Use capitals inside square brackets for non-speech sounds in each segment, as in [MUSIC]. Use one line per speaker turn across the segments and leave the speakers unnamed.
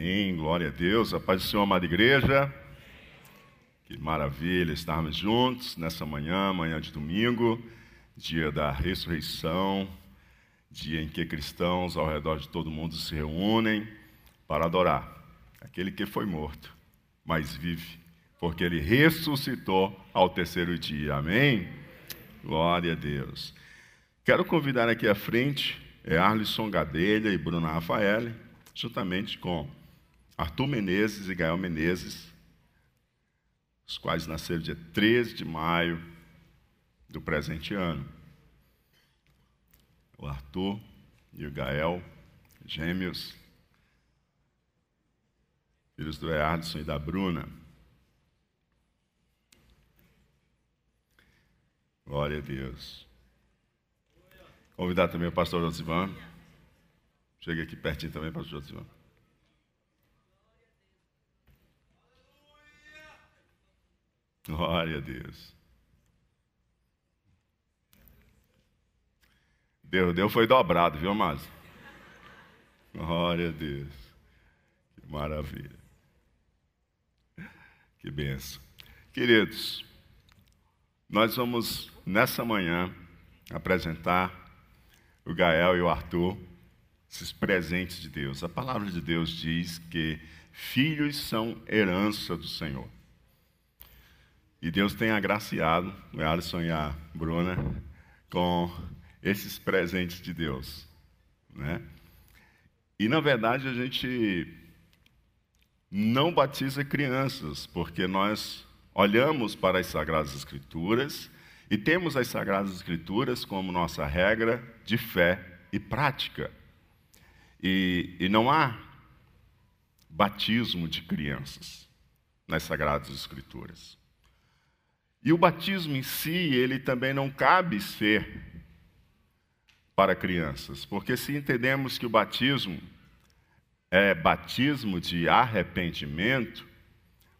Amém. Glória a Deus. A paz do Senhor, amada igreja. Que maravilha estarmos juntos nessa manhã, manhã de domingo, dia da ressurreição, dia em que cristãos ao redor de todo mundo se reúnem para adorar aquele que foi morto, mas vive, porque ele ressuscitou ao terceiro dia. Amém? Glória a Deus. Quero convidar aqui à frente é Arlisson Gadelha e Bruna Rafael, juntamente com Arthur Menezes e Gael Menezes, os quais nasceram dia 13 de maio do presente ano. O Arthur e o Gael, gêmeos, filhos do Eardson e da Bruna. Glória a Deus. Convidar também o pastor Josivan. Chega aqui pertinho também, pastor Josivan. Glória a Deus. Deus, Deus foi dobrado, viu, amados? Glória a Deus. Que maravilha. Que benção. Queridos, nós vamos nessa manhã apresentar o Gael e o Arthur esses presentes de Deus. A palavra de Deus diz que filhos são herança do Senhor. E Deus tem agraciado o Alisson e a Bruna com esses presentes de Deus. Né? E, na verdade, a gente não batiza crianças, porque nós olhamos para as Sagradas Escrituras e temos as Sagradas Escrituras como nossa regra de fé e prática. E, e não há batismo de crianças nas Sagradas Escrituras. E o batismo em si, ele também não cabe ser para crianças, porque se entendemos que o batismo é batismo de arrependimento,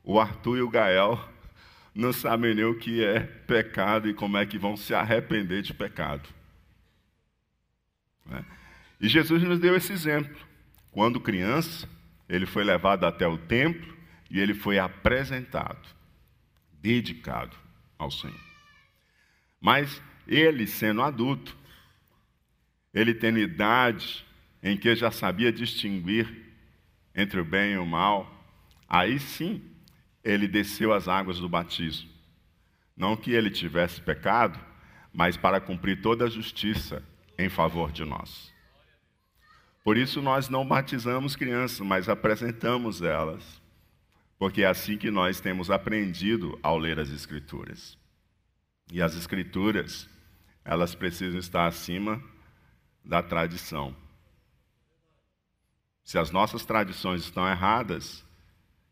o Arthur e o Gael [LAUGHS] não sabem nem o que é pecado e como é que vão se arrepender de pecado. Né? E Jesus nos deu esse exemplo. Quando criança, ele foi levado até o templo e ele foi apresentado, dedicado ao Senhor. Mas ele, sendo adulto, ele tendo idade em que já sabia distinguir entre o bem e o mal, aí sim ele desceu as águas do batismo. Não que ele tivesse pecado, mas para cumprir toda a justiça em favor de nós. Por isso nós não batizamos crianças, mas apresentamos elas porque é assim que nós temos aprendido ao ler as Escrituras. E as Escrituras, elas precisam estar acima da tradição. Se as nossas tradições estão erradas,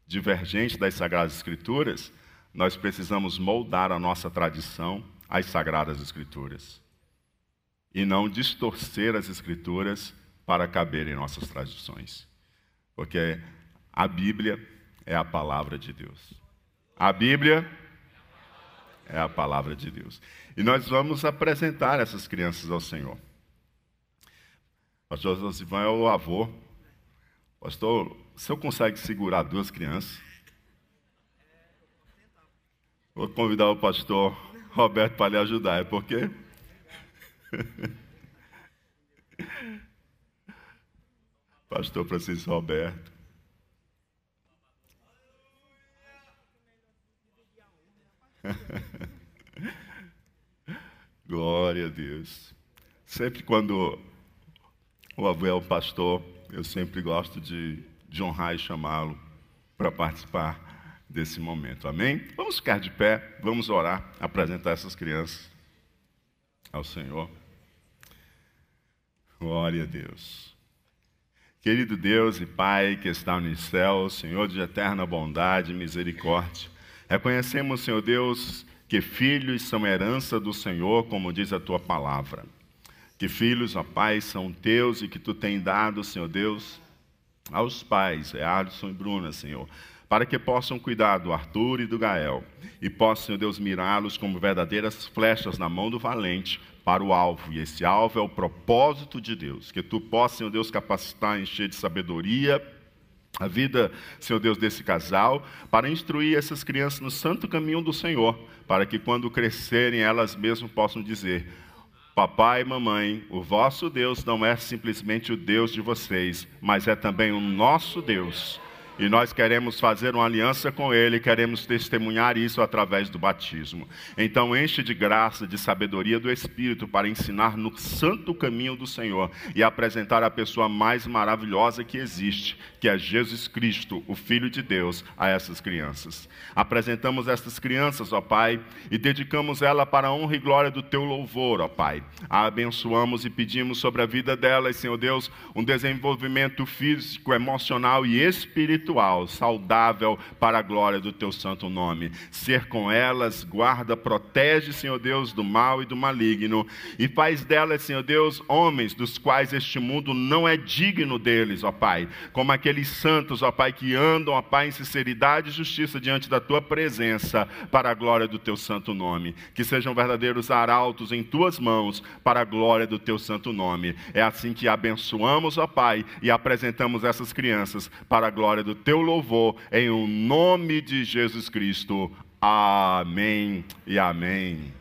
divergentes das Sagradas Escrituras, nós precisamos moldar a nossa tradição às Sagradas Escrituras. E não distorcer as Escrituras para caber em nossas tradições. Porque a Bíblia é a palavra de Deus. A Bíblia é a palavra de Deus. E nós vamos apresentar essas crianças ao Senhor. Pastor Josivan é o avô. Pastor, o senhor consegue segurar duas crianças? Vou convidar o pastor Roberto para lhe ajudar, é porque. [LAUGHS] pastor Francisco Roberto. [LAUGHS] Glória a Deus. Sempre quando o avô é o pastor, eu sempre gosto de, de honrar e chamá-lo para participar desse momento. Amém? Vamos ficar de pé, vamos orar, apresentar essas crianças ao Senhor. Glória a Deus. Querido Deus e Pai que está no céu, Senhor de eterna bondade e misericórdia, Reconhecemos, Senhor Deus, que filhos são herança do Senhor, como diz a tua palavra. Que filhos, ó Pai, são teus e que tu tens dado, Senhor Deus, aos pais, é Alisson e Bruna, Senhor, para que possam cuidar do Arthur e do Gael e possam, Senhor Deus, mirá-los como verdadeiras flechas na mão do valente para o alvo. E esse alvo é o propósito de Deus. Que tu possa, Senhor Deus, capacitar, encher de sabedoria a vida, Senhor Deus, desse casal, para instruir essas crianças no santo caminho do Senhor, para que quando crescerem elas mesmas possam dizer: Papai e mamãe, o vosso Deus não é simplesmente o Deus de vocês, mas é também o nosso Deus e nós queremos fazer uma aliança com Ele, queremos testemunhar isso através do batismo. Então, enche de graça, de sabedoria do Espírito para ensinar no santo caminho do Senhor e apresentar a pessoa mais maravilhosa que existe, que é Jesus Cristo, o Filho de Deus, a essas crianças. Apresentamos essas crianças, ó Pai, e dedicamos ela para a honra e glória do Teu louvor, ó Pai. A abençoamos e pedimos sobre a vida delas, Senhor Deus, um desenvolvimento físico, emocional e espiritual espiritual, saudável para a glória do teu santo nome. Ser com elas, guarda, protege, Senhor Deus, do mal e do maligno, e faz delas, Senhor Deus, homens dos quais este mundo não é digno deles, ó Pai, como aqueles santos, ó Pai, que andam, ó Pai, em sinceridade e justiça diante da tua presença, para a glória do teu santo nome. Que sejam verdadeiros arautos em tuas mãos, para a glória do teu santo nome. É assim que abençoamos, ó Pai, e apresentamos essas crianças para a glória do teu louvor, em o nome de Jesus Cristo. Amém e amém.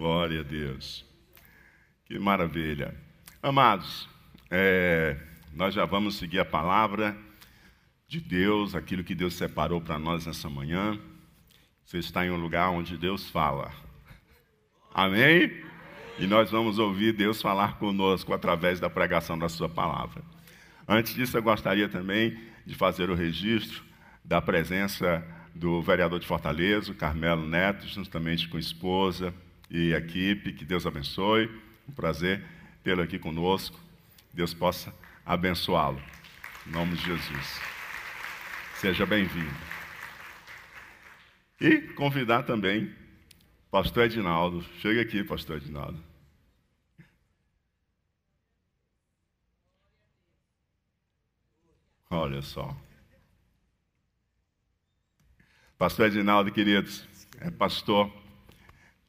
Glória a Deus. Que maravilha. Amados, é, nós já vamos seguir a palavra de Deus, aquilo que Deus separou para nós nessa manhã. Você está em um lugar onde Deus fala. Amém? E nós vamos ouvir Deus falar conosco através da pregação da Sua palavra. Antes disso, eu gostaria também de fazer o registro da presença do vereador de Fortaleza, Carmelo Neto, juntamente com a esposa e a equipe. Que Deus abençoe. Um prazer tê-lo aqui conosco. Deus possa abençoá-lo. Em nome de Jesus. Seja bem-vindo. E convidar também Pastor Edinaldo. Chega aqui, Pastor Edinaldo. Olha só. Pastor Edinaldo, queridos, é pastor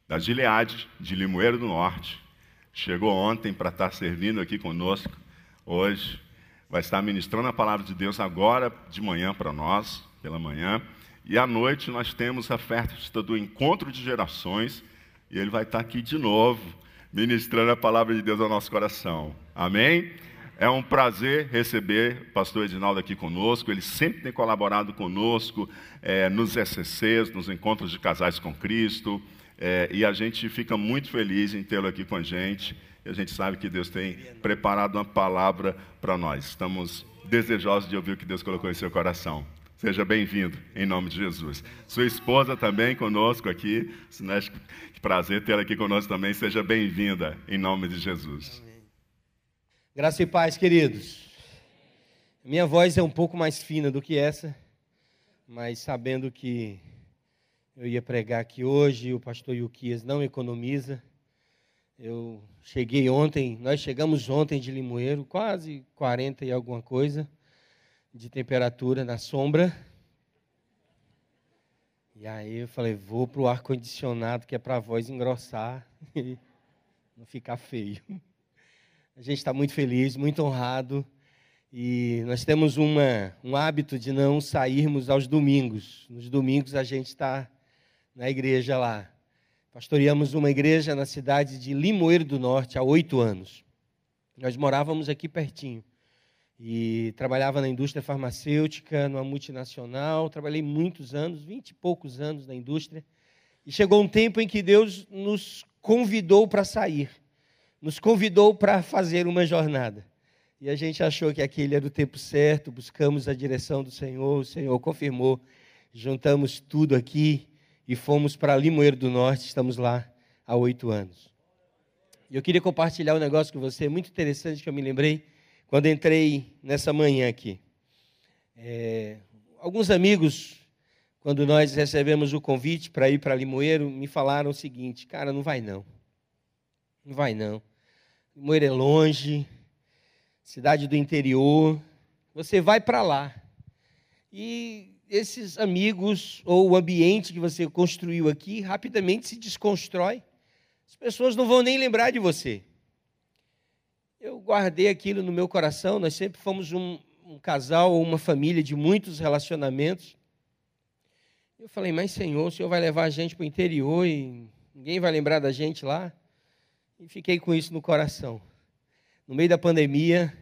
da Gileade, de Limoeiro do Norte. Chegou ontem para estar servindo aqui conosco. Hoje vai estar ministrando a palavra de Deus agora de manhã para nós, pela manhã. E à noite nós temos a festa do encontro de gerações. E ele vai estar aqui de novo, ministrando a palavra de Deus ao nosso coração. Amém? É um prazer receber o pastor Edinaldo aqui conosco. Ele sempre tem colaborado conosco é, nos SCCs, nos encontros de casais com Cristo. É, e a gente fica muito feliz em tê-lo aqui com a gente. E a gente sabe que Deus tem preparado uma palavra para nós. Estamos desejosos de ouvir o que Deus colocou em seu coração. Seja bem-vindo, em nome de Jesus. Sua esposa também conosco aqui. Que prazer tê-la aqui conosco também. Seja bem-vinda, em nome de Jesus.
Graça e paz, queridos. Minha voz é um pouco mais fina do que essa, mas sabendo que eu ia pregar aqui hoje, o pastor Yuquias não economiza. Eu cheguei ontem, nós chegamos ontem de Limoeiro, quase 40 e alguma coisa de temperatura na sombra. E aí eu falei, vou para o ar-condicionado, que é para a voz engrossar [LAUGHS] e não ficar feio. A gente está muito feliz, muito honrado. E nós temos uma, um hábito de não sairmos aos domingos. Nos domingos a gente está na igreja lá. Pastoreamos uma igreja na cidade de Limoeiro do Norte há oito anos. Nós morávamos aqui pertinho e trabalhava na indústria farmacêutica, numa multinacional. Trabalhei muitos anos, vinte e poucos anos na indústria. E chegou um tempo em que Deus nos convidou para sair, nos convidou para fazer uma jornada. E a gente achou que aquele era o tempo certo, buscamos a direção do Senhor, o Senhor confirmou, juntamos tudo aqui e fomos para Limoeiro do Norte, estamos lá há oito anos. E eu queria compartilhar um negócio com você muito interessante que eu me lembrei quando entrei nessa manhã aqui. É, alguns amigos, quando nós recebemos o convite para ir para Limoeiro, me falaram o seguinte: cara, não vai não. Não vai não. Limoeiro é longe, cidade do interior. Você vai para lá. E esses amigos ou o ambiente que você construiu aqui rapidamente se desconstrói. As pessoas não vão nem lembrar de você. Eu guardei aquilo no meu coração. Nós sempre fomos um, um casal ou uma família de muitos relacionamentos. Eu falei, mas Senhor, o Senhor vai levar a gente para o interior e ninguém vai lembrar da gente lá? E fiquei com isso no coração. No meio da pandemia,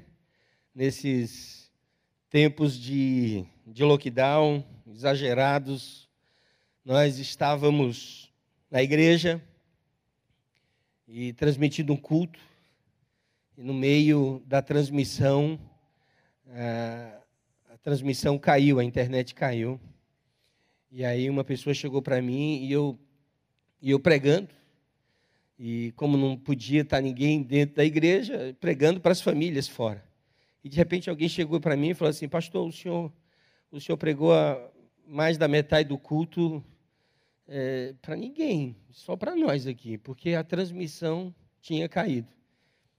nesses tempos de, de lockdown exagerados, nós estávamos na igreja e transmitindo um culto, e no meio da transmissão, a, transmissão caiu, a internet caiu. E aí uma pessoa chegou para mim e eu, e eu pregando. E como não podia estar ninguém dentro da igreja, pregando para as famílias fora. E de repente alguém chegou para mim e falou assim: Pastor, o senhor, o senhor pregou mais da metade do culto é, para ninguém, só para nós aqui, porque a transmissão tinha caído.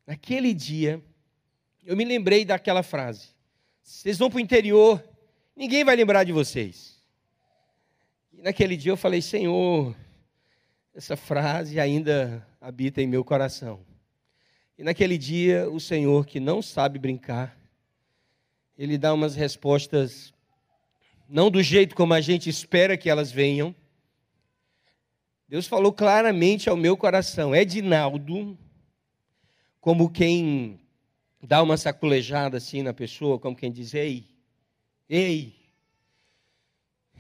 Naquele dia, eu me lembrei daquela frase: Vocês vão para o interior, ninguém vai lembrar de vocês. E naquele dia eu falei, Senhor, essa frase ainda habita em meu coração. E naquele dia, o Senhor, que não sabe brincar, ele dá umas respostas, não do jeito como a gente espera que elas venham. Deus falou claramente ao meu coração: Edinaldo, como quem dá uma saculejada assim na pessoa, como quem diz: Ei, ei,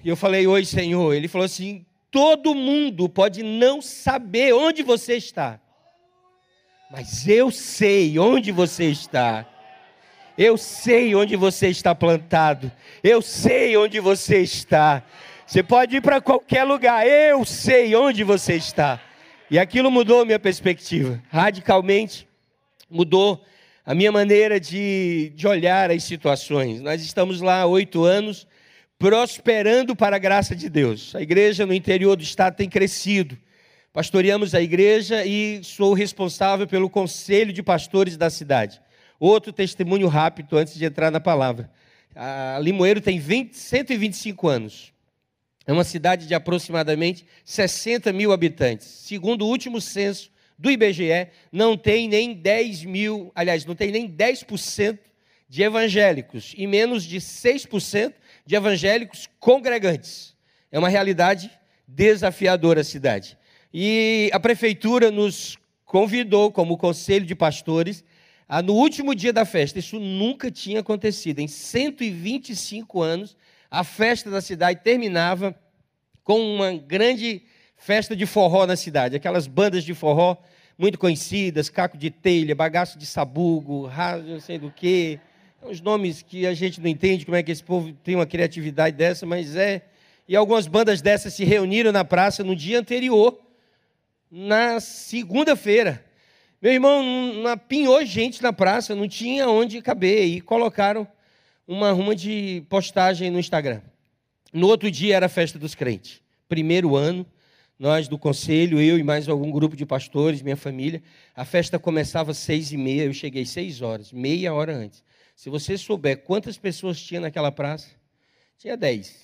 e eu falei, oi, Senhor. Ele falou assim: todo mundo pode não saber onde você está, mas eu sei onde você está. Eu sei onde você está plantado. Eu sei onde você está. Você pode ir para qualquer lugar. Eu sei onde você está. E aquilo mudou minha perspectiva. Radicalmente mudou a minha maneira de, de olhar as situações. Nós estamos lá há oito anos prosperando para a graça de Deus. A igreja no interior do estado tem crescido. Pastoreamos a igreja e sou responsável pelo conselho de pastores da cidade. Outro testemunho rápido antes de entrar na palavra. A Limoeiro tem 20, 125 anos. É uma cidade de aproximadamente 60 mil habitantes. Segundo o último censo do IBGE, não tem nem 10 mil, aliás, não tem nem 10% de evangélicos e menos de 6% de evangélicos congregantes. É uma realidade desafiadora a cidade. E a prefeitura nos convidou, como conselho de pastores, a, no último dia da festa. Isso nunca tinha acontecido. Em 125 anos, a festa da cidade terminava com uma grande festa de forró na cidade. Aquelas bandas de forró muito conhecidas, caco de telha, bagaço de sabugo, raso, não sei do que, os nomes que a gente não entende como é que esse povo tem uma criatividade dessa, mas é. E algumas bandas dessas se reuniram na praça no dia anterior, na segunda-feira. Meu irmão, apinhou gente na praça, não tinha onde caber, e colocaram uma ruma de postagem no Instagram. No outro dia era a festa dos crentes. Primeiro ano, nós do conselho, eu e mais algum grupo de pastores, minha família, a festa começava às seis e meia, eu cheguei seis horas, meia hora antes. Se você souber quantas pessoas tinha naquela praça, tinha dez.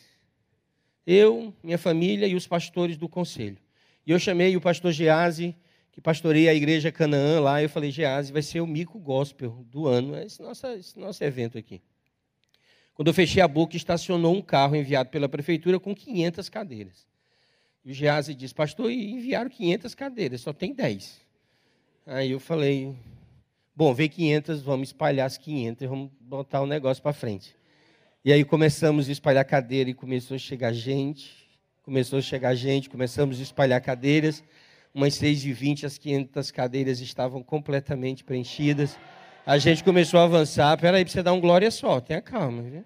Eu, minha família e os pastores do conselho. E eu chamei o pastor Gease, que pastoreia a igreja Canaã lá, eu falei, Gease, vai ser o mico gospel do ano, é esse nosso, esse nosso evento aqui. Quando eu fechei a boca, estacionou um carro enviado pela prefeitura com 500 cadeiras. E o Gease disse, pastor, enviaram 500 cadeiras, só tem 10. Aí eu falei, Bom, veio 500, vamos espalhar as 500 e vamos botar o negócio para frente. E aí começamos a espalhar cadeira e começou a chegar gente, começou a chegar gente, começamos a espalhar cadeiras. Umas 6 e 20 as 500 cadeiras estavam completamente preenchidas. A gente começou a avançar. Peraí, para você dar um glória só, tenha calma. Viu?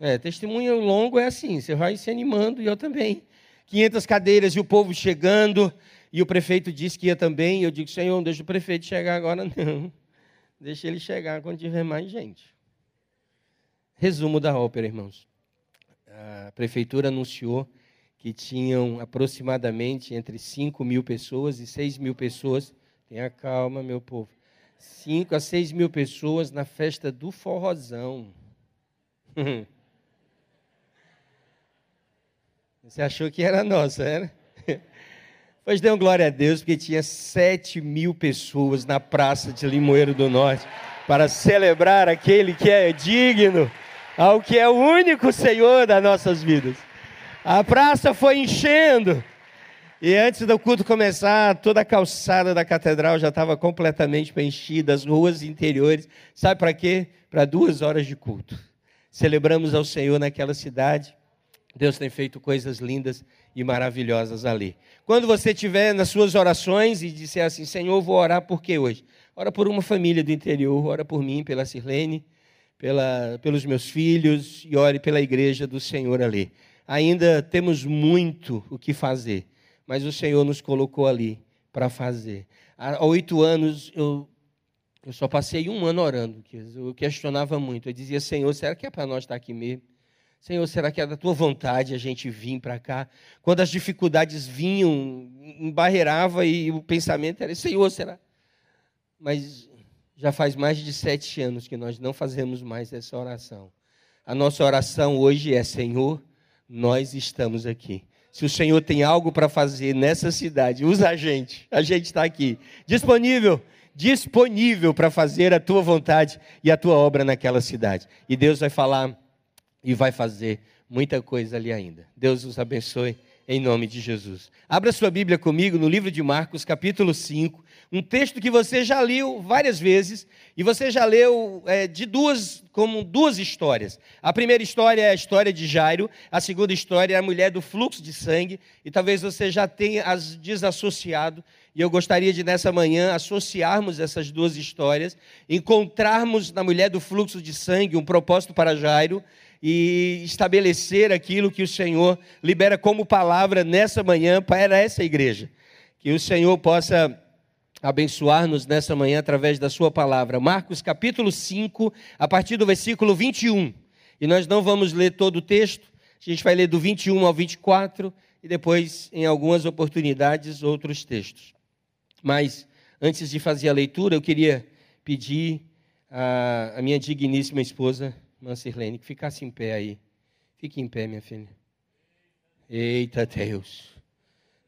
É, testemunho longo é assim, você vai se animando e eu também. 500 cadeiras e o povo chegando. E o prefeito disse que ia também. Eu digo, Senhor, não deixa o prefeito chegar agora, não. Deixa ele chegar quando tiver mais gente. Resumo da ópera, irmãos. A prefeitura anunciou que tinham aproximadamente entre 5 mil pessoas e 6 mil pessoas. Tenha calma, meu povo. 5 a 6 mil pessoas na festa do forrozão. [LAUGHS] Você achou que era nossa, era? [LAUGHS] Pois deu glória a Deus, porque tinha 7 mil pessoas na praça de Limoeiro do Norte para celebrar aquele que é digno, ao que é o único Senhor das nossas vidas. A praça foi enchendo. E antes do culto começar, toda a calçada da catedral já estava completamente preenchida, as ruas interiores. Sabe para quê? Para duas horas de culto. Celebramos ao Senhor naquela cidade. Deus tem feito coisas lindas e maravilhosas ali. Quando você estiver nas suas orações e disser assim, Senhor, vou orar por quê hoje? Ora por uma família do interior, ora por mim, pela Sirlene, pela, pelos meus filhos e ore pela igreja do Senhor ali. Ainda temos muito o que fazer, mas o Senhor nos colocou ali para fazer. Há oito anos eu, eu só passei um ano orando, eu questionava muito. Eu dizia, Senhor, será que é para nós estar aqui mesmo? Senhor, será que é da tua vontade a gente vir para cá? Quando as dificuldades vinham, embarreirava e o pensamento era: Senhor, será? Mas já faz mais de sete anos que nós não fazemos mais essa oração. A nossa oração hoje é: Senhor, nós estamos aqui. Se o Senhor tem algo para fazer nessa cidade, usa a gente. A gente está aqui, disponível, disponível para fazer a tua vontade e a tua obra naquela cidade. E Deus vai falar e vai fazer muita coisa ali ainda. Deus os abençoe em nome de Jesus. Abra sua Bíblia comigo no livro de Marcos, capítulo 5, um texto que você já leu várias vezes e você já leu é, de duas, como duas histórias. A primeira história é a história de Jairo, a segunda história é a mulher do fluxo de sangue e talvez você já tenha as desassociado. E eu gostaria de nessa manhã associarmos essas duas histórias, encontrarmos na mulher do fluxo de sangue um propósito para Jairo e estabelecer aquilo que o Senhor libera como palavra nessa manhã para essa igreja. Que o Senhor possa abençoar-nos nessa manhã através da sua palavra. Marcos capítulo 5, a partir do versículo 21. E nós não vamos ler todo o texto, a gente vai ler do 21 ao 24 e depois, em algumas oportunidades, outros textos. Mas, antes de fazer a leitura, eu queria pedir à minha digníssima esposa irmã Sirlene, que ficasse em pé aí. Fique em pé, minha filha. Eita Deus.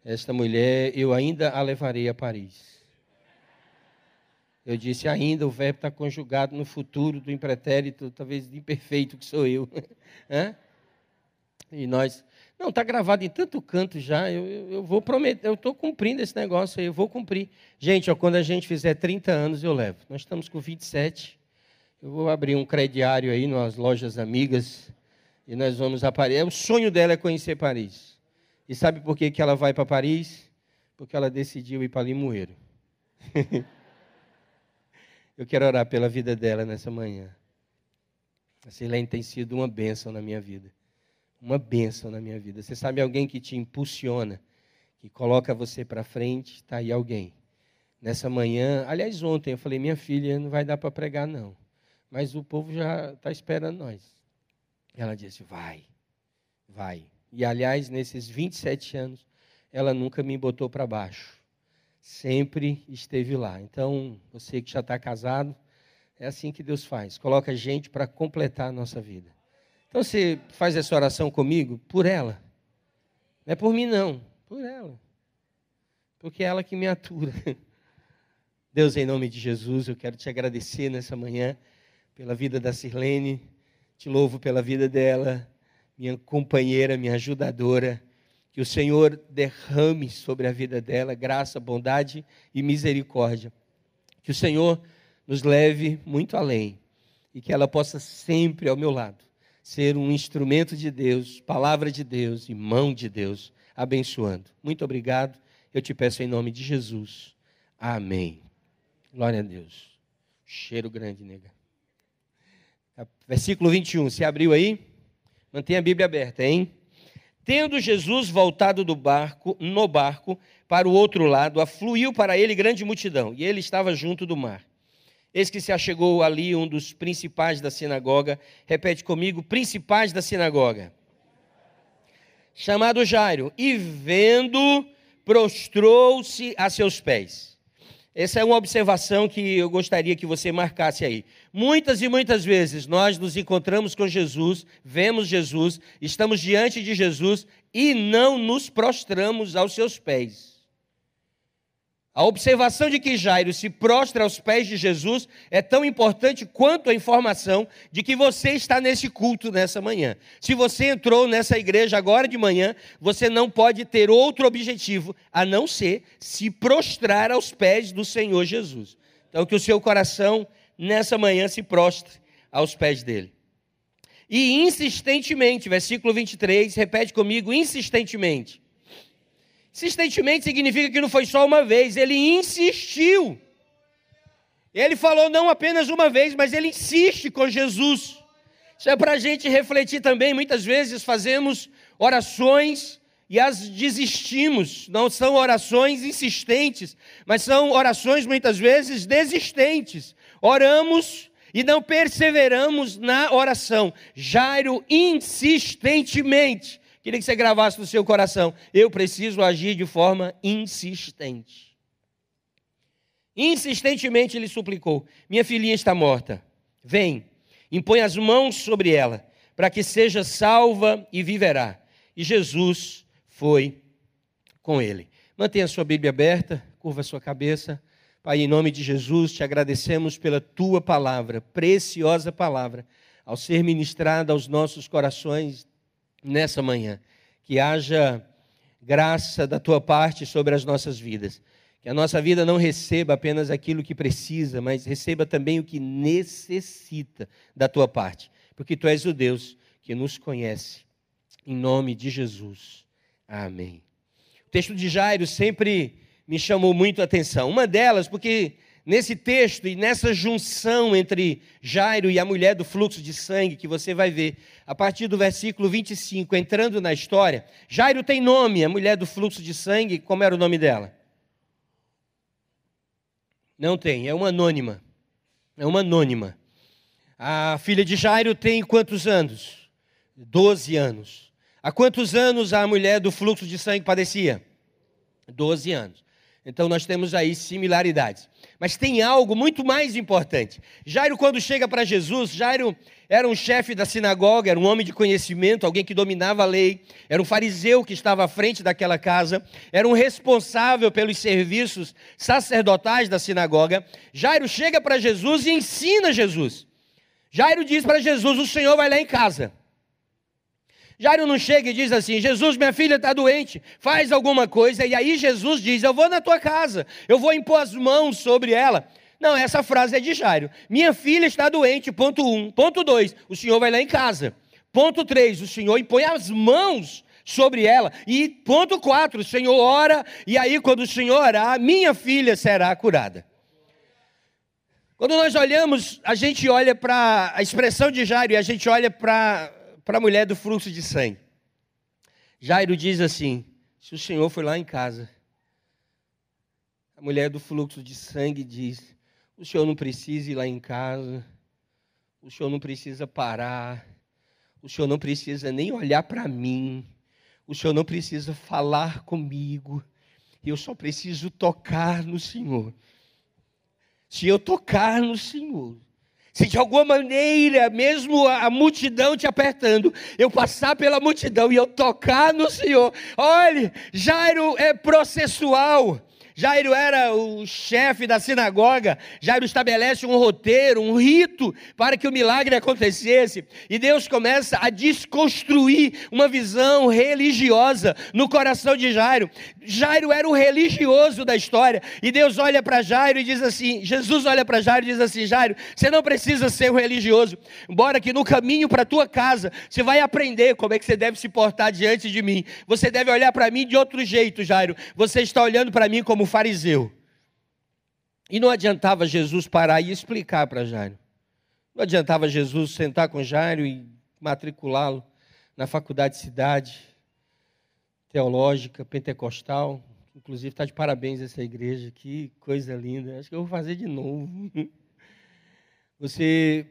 Esta mulher, eu ainda a levarei a Paris. Eu disse ainda, o verbo está conjugado no futuro do impretérito, talvez imperfeito que sou eu. [LAUGHS] e nós. Não, está gravado em tanto canto já, eu, eu, eu vou prometer, eu estou cumprindo esse negócio aí, eu vou cumprir. Gente, ó, quando a gente fizer 30 anos, eu levo. Nós estamos com 27. Eu vou abrir um crediário aí nas lojas amigas e nós vamos a Paris. O sonho dela é conhecer Paris. E sabe por que, que ela vai para Paris? Porque ela decidiu ir para Limoeiro. [LAUGHS] Eu quero orar pela vida dela nessa manhã. A Silene tem sido uma bênção na minha vida. Uma bênção na minha vida. Você sabe alguém que te impulsiona, que coloca você para frente? Está aí alguém. Nessa manhã, aliás, ontem eu falei, minha filha, não vai dar para pregar, não mas o povo já está esperando nós. Ela disse: vai, vai. E, aliás, nesses 27 anos, ela nunca me botou para baixo. Sempre esteve lá. Então, você que já está casado, é assim que Deus faz. Coloca gente para completar a nossa vida. Então, você faz essa oração comigo por ela. Não é por mim, não. Por ela. Porque é ela que me atura. [LAUGHS] Deus, em nome de Jesus, eu quero te agradecer nessa manhã pela vida da Sirlene, te louvo pela vida dela, minha companheira, minha ajudadora. Que o Senhor derrame sobre a vida dela graça, bondade e misericórdia. Que o Senhor nos leve muito além e que ela possa sempre ao meu lado ser um instrumento de Deus, palavra de Deus e mão de Deus, abençoando. Muito obrigado. Eu te peço em nome de Jesus. Amém. Glória a Deus. Cheiro grande, nega. Versículo 21, se abriu aí? Mantenha a Bíblia aberta, hein? Tendo Jesus voltado do barco, no barco, para o outro lado, afluiu para ele grande multidão, e ele estava junto do mar. Eis que se achegou ali um dos principais da sinagoga, repete comigo, principais da sinagoga, chamado Jairo, e vendo, prostrou-se a seus pés Essa é uma observação que eu gostaria que você marcasse aí. Muitas e muitas vezes nós nos encontramos com Jesus, vemos Jesus, estamos diante de Jesus e não nos prostramos aos seus pés. A observação de que Jairo se prostra aos pés de Jesus é tão importante quanto a informação de que você está nesse culto nessa manhã. Se você entrou nessa igreja agora de manhã, você não pode ter outro objetivo a não ser se prostrar aos pés do Senhor Jesus. Então, que o seu coração nessa manhã se prostre aos pés dele. E insistentemente, versículo 23, repete comigo, insistentemente Insistentemente significa que não foi só uma vez, ele insistiu. Ele falou não apenas uma vez, mas ele insiste com Jesus. Isso é para a gente refletir também. Muitas vezes fazemos orações e as desistimos. Não são orações insistentes, mas são orações muitas vezes desistentes. Oramos e não perseveramos na oração. Jairo insistentemente Queria que você gravasse no seu coração. Eu preciso agir de forma insistente. Insistentemente ele suplicou: Minha filhinha está morta. Vem, impõe as mãos sobre ela, para que seja salva e viverá. E Jesus foi com ele. Mantenha a sua Bíblia aberta, curva a sua cabeça. Pai, em nome de Jesus, te agradecemos pela tua palavra, preciosa palavra, ao ser ministrada aos nossos corações nessa manhã. Que haja graça da tua parte sobre as nossas vidas. Que a nossa vida não receba apenas aquilo que precisa, mas receba também o que necessita da tua parte. Porque tu és o Deus que nos conhece. Em nome de Jesus. Amém. O texto de Jairo sempre me chamou muito a atenção. Uma delas, porque nesse texto e nessa junção entre Jairo e a mulher do fluxo de sangue, que você vai ver a partir do versículo 25, entrando na história, Jairo tem nome, a mulher do fluxo de sangue, como era o nome dela? Não tem, é uma anônima. É uma anônima. A filha de Jairo tem quantos anos? Doze anos. Há quantos anos a mulher do fluxo de sangue padecia? Doze anos. Então nós temos aí similaridades. Mas tem algo muito mais importante. Jairo, quando chega para Jesus, Jairo era um chefe da sinagoga, era um homem de conhecimento, alguém que dominava a lei, era um fariseu que estava à frente daquela casa, era um responsável pelos serviços sacerdotais da sinagoga. Jairo chega para Jesus e ensina Jesus. Jairo diz para Jesus: O Senhor vai lá em casa. Jairo não chega e diz assim: Jesus, minha filha está doente, faz alguma coisa. E aí Jesus diz: Eu vou na tua casa, eu vou impor as mãos sobre ela. Não, essa frase é de Jairo. Minha filha está doente, ponto um. Ponto dois, o senhor vai lá em casa. Ponto três, o senhor impõe as mãos sobre ela. E ponto quatro, o senhor ora, e aí quando o senhor orar, minha filha será curada. Quando nós olhamos, a gente olha para a expressão de Jairo e a gente olha para para a mulher do fluxo de sangue. Jairo diz assim: se o Senhor foi lá em casa, a mulher do fluxo de sangue diz: o Senhor não precisa ir lá em casa, o Senhor não precisa parar, o Senhor não precisa nem olhar para mim, o Senhor não precisa falar comigo, eu só preciso tocar no Senhor. Se eu tocar no Senhor, se de alguma maneira, mesmo a, multidão te apertando, eu passar pela multidão e eu tocar no Senhor, olhe, Jairo é processual. Jairo era o chefe da sinagoga. Jairo estabelece um roteiro, um rito para que o milagre acontecesse. E Deus começa a desconstruir uma visão religiosa no coração de Jairo. Jairo era o religioso da história. E Deus olha para Jairo e diz assim: Jesus olha para Jairo e diz assim: Jairo, você não precisa ser um religioso. Embora que no caminho para a tua casa você vai aprender como é que você deve se portar diante de mim. Você deve olhar para mim de outro jeito, Jairo. Você está olhando para mim como fariseu. E não adiantava Jesus parar e explicar para Jairo. Não adiantava Jesus sentar com Jairo e matriculá-lo na faculdade de cidade teológica, pentecostal. Inclusive, está de parabéns essa igreja, que coisa linda. Acho que eu vou fazer de novo. [LAUGHS] Você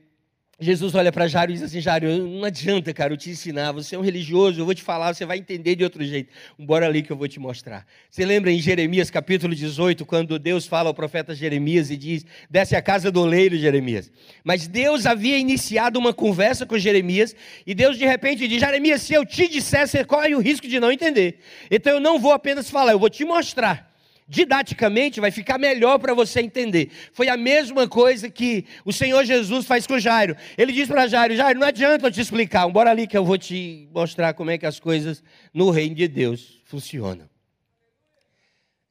Jesus olha para Jairo e diz assim: Jairo, não adianta, cara, eu te ensinar. Você é um religioso, eu vou te falar, você vai entender de outro jeito. Bora ali que eu vou te mostrar. Você lembra em Jeremias capítulo 18, quando Deus fala ao profeta Jeremias e diz: Desce a casa do oleiro, Jeremias. Mas Deus havia iniciado uma conversa com Jeremias e Deus de repente diz: Jeremias, se eu te disser, você corre o risco de não entender. Então eu não vou apenas falar, eu vou te mostrar didaticamente vai ficar melhor para você entender. Foi a mesma coisa que o Senhor Jesus faz com Jairo. Ele diz para Jairo: Jairo, não adianta eu te explicar, bora ali que eu vou te mostrar como é que as coisas no reino de Deus funcionam.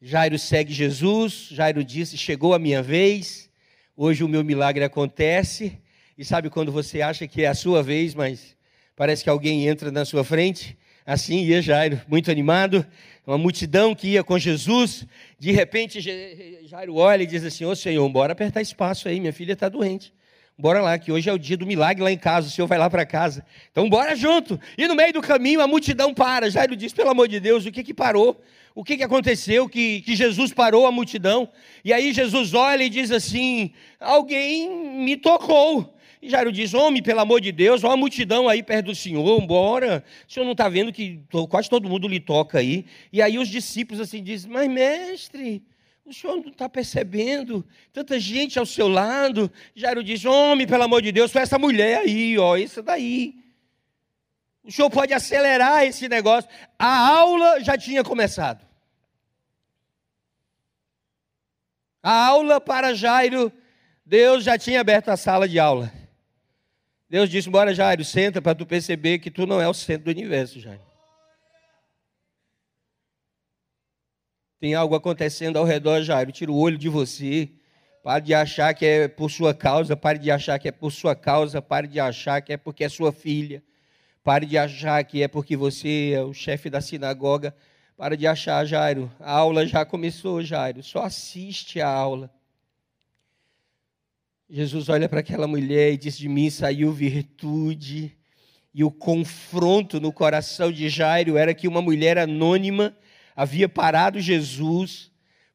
Jairo segue Jesus, Jairo disse: Chegou a minha vez, hoje o meu milagre acontece. E sabe quando você acha que é a sua vez, mas parece que alguém entra na sua frente? Assim ia Jairo, muito animado, uma multidão que ia com Jesus. De repente, Jairo olha e diz assim: Ô Senhor, bora apertar espaço aí, minha filha está doente. Bora lá, que hoje é o dia do milagre lá em casa, o senhor vai lá para casa. Então, bora junto. E no meio do caminho, a multidão para. Jairo diz: pelo amor de Deus, o que que parou? O que que aconteceu? Que, que Jesus parou a multidão. E aí, Jesus olha e diz assim: alguém me tocou. E Jairo diz: Homem, pelo amor de Deus, olha a multidão aí perto do Senhor, embora. O senhor não está vendo que quase todo mundo lhe toca aí. E aí os discípulos assim dizem: Mas, mestre, o senhor não está percebendo? Tanta gente ao seu lado. Jairo diz: Homem, pelo amor de Deus, foi essa mulher aí, ó, isso daí. O senhor pode acelerar esse negócio. A aula já tinha começado. A aula para Jairo, Deus já tinha aberto a sala de aula. Deus disse: Bora, Jairo, senta para tu perceber que tu não é o centro do universo, Jairo. Tem algo acontecendo ao redor, Jairo. Tira o olho de você. Pare de achar que é por sua causa. Pare de achar que é por sua causa. Pare de achar que é porque é sua filha. Pare de achar que é porque você é o chefe da sinagoga. Pare de achar, Jairo. A aula já começou, Jairo. Só assiste a aula. Jesus olha para aquela mulher e diz: De mim saiu virtude. E o confronto no coração de Jairo era que uma mulher anônima havia parado Jesus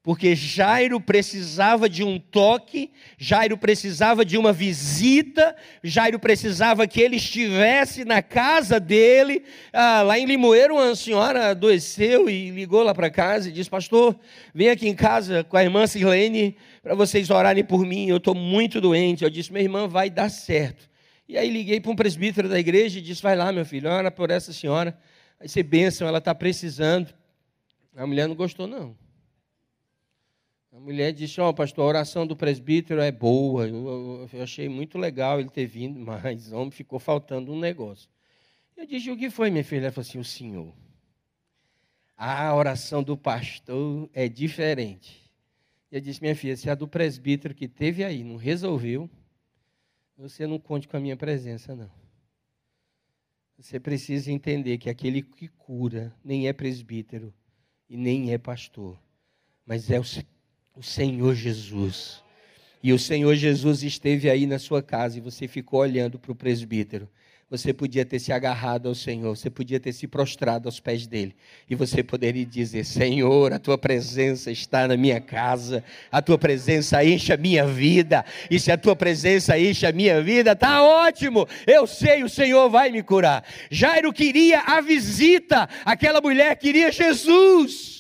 porque Jairo precisava de um toque, Jairo precisava de uma visita, Jairo precisava que ele estivesse na casa dele. Ah, lá em Limoeiro, uma senhora adoeceu e ligou lá para casa e disse: Pastor, vem aqui em casa com a irmã Silene para vocês orarem por mim, eu estou muito doente. Eu disse: Minha irmã, vai dar certo. E aí liguei para um presbítero da igreja e disse: Vai lá, meu filho, ora por essa senhora, vai ser bênção, ela está precisando. A mulher não gostou, não. A mulher disse: Ó, oh, pastor, a oração do presbítero é boa. Eu, eu, achei muito legal ele ter vindo, [LAUGHS] mas homem ficou faltando um negócio. Eu disse: O que foi, minha filha? Ela falou assim: O senhor. A oração do pastor é diferente. Eu disse: Minha filha, se a do presbítero que teve aí não resolveu, você não conte com a minha presença, não. Você precisa entender que aquele que cura nem é presbítero e nem é pastor, mas é o o Senhor Jesus. E o Senhor Jesus esteve aí na sua casa e você ficou olhando para o presbítero. Você podia ter se agarrado ao Senhor, você podia ter se prostrado aos pés dele, e você poderia dizer: Senhor, a tua presença está na minha casa, a tua presença enche a minha vida, e se a tua presença enche a minha vida, está ótimo, eu sei, o Senhor vai me curar. Jairo queria a visita, aquela mulher queria Jesus.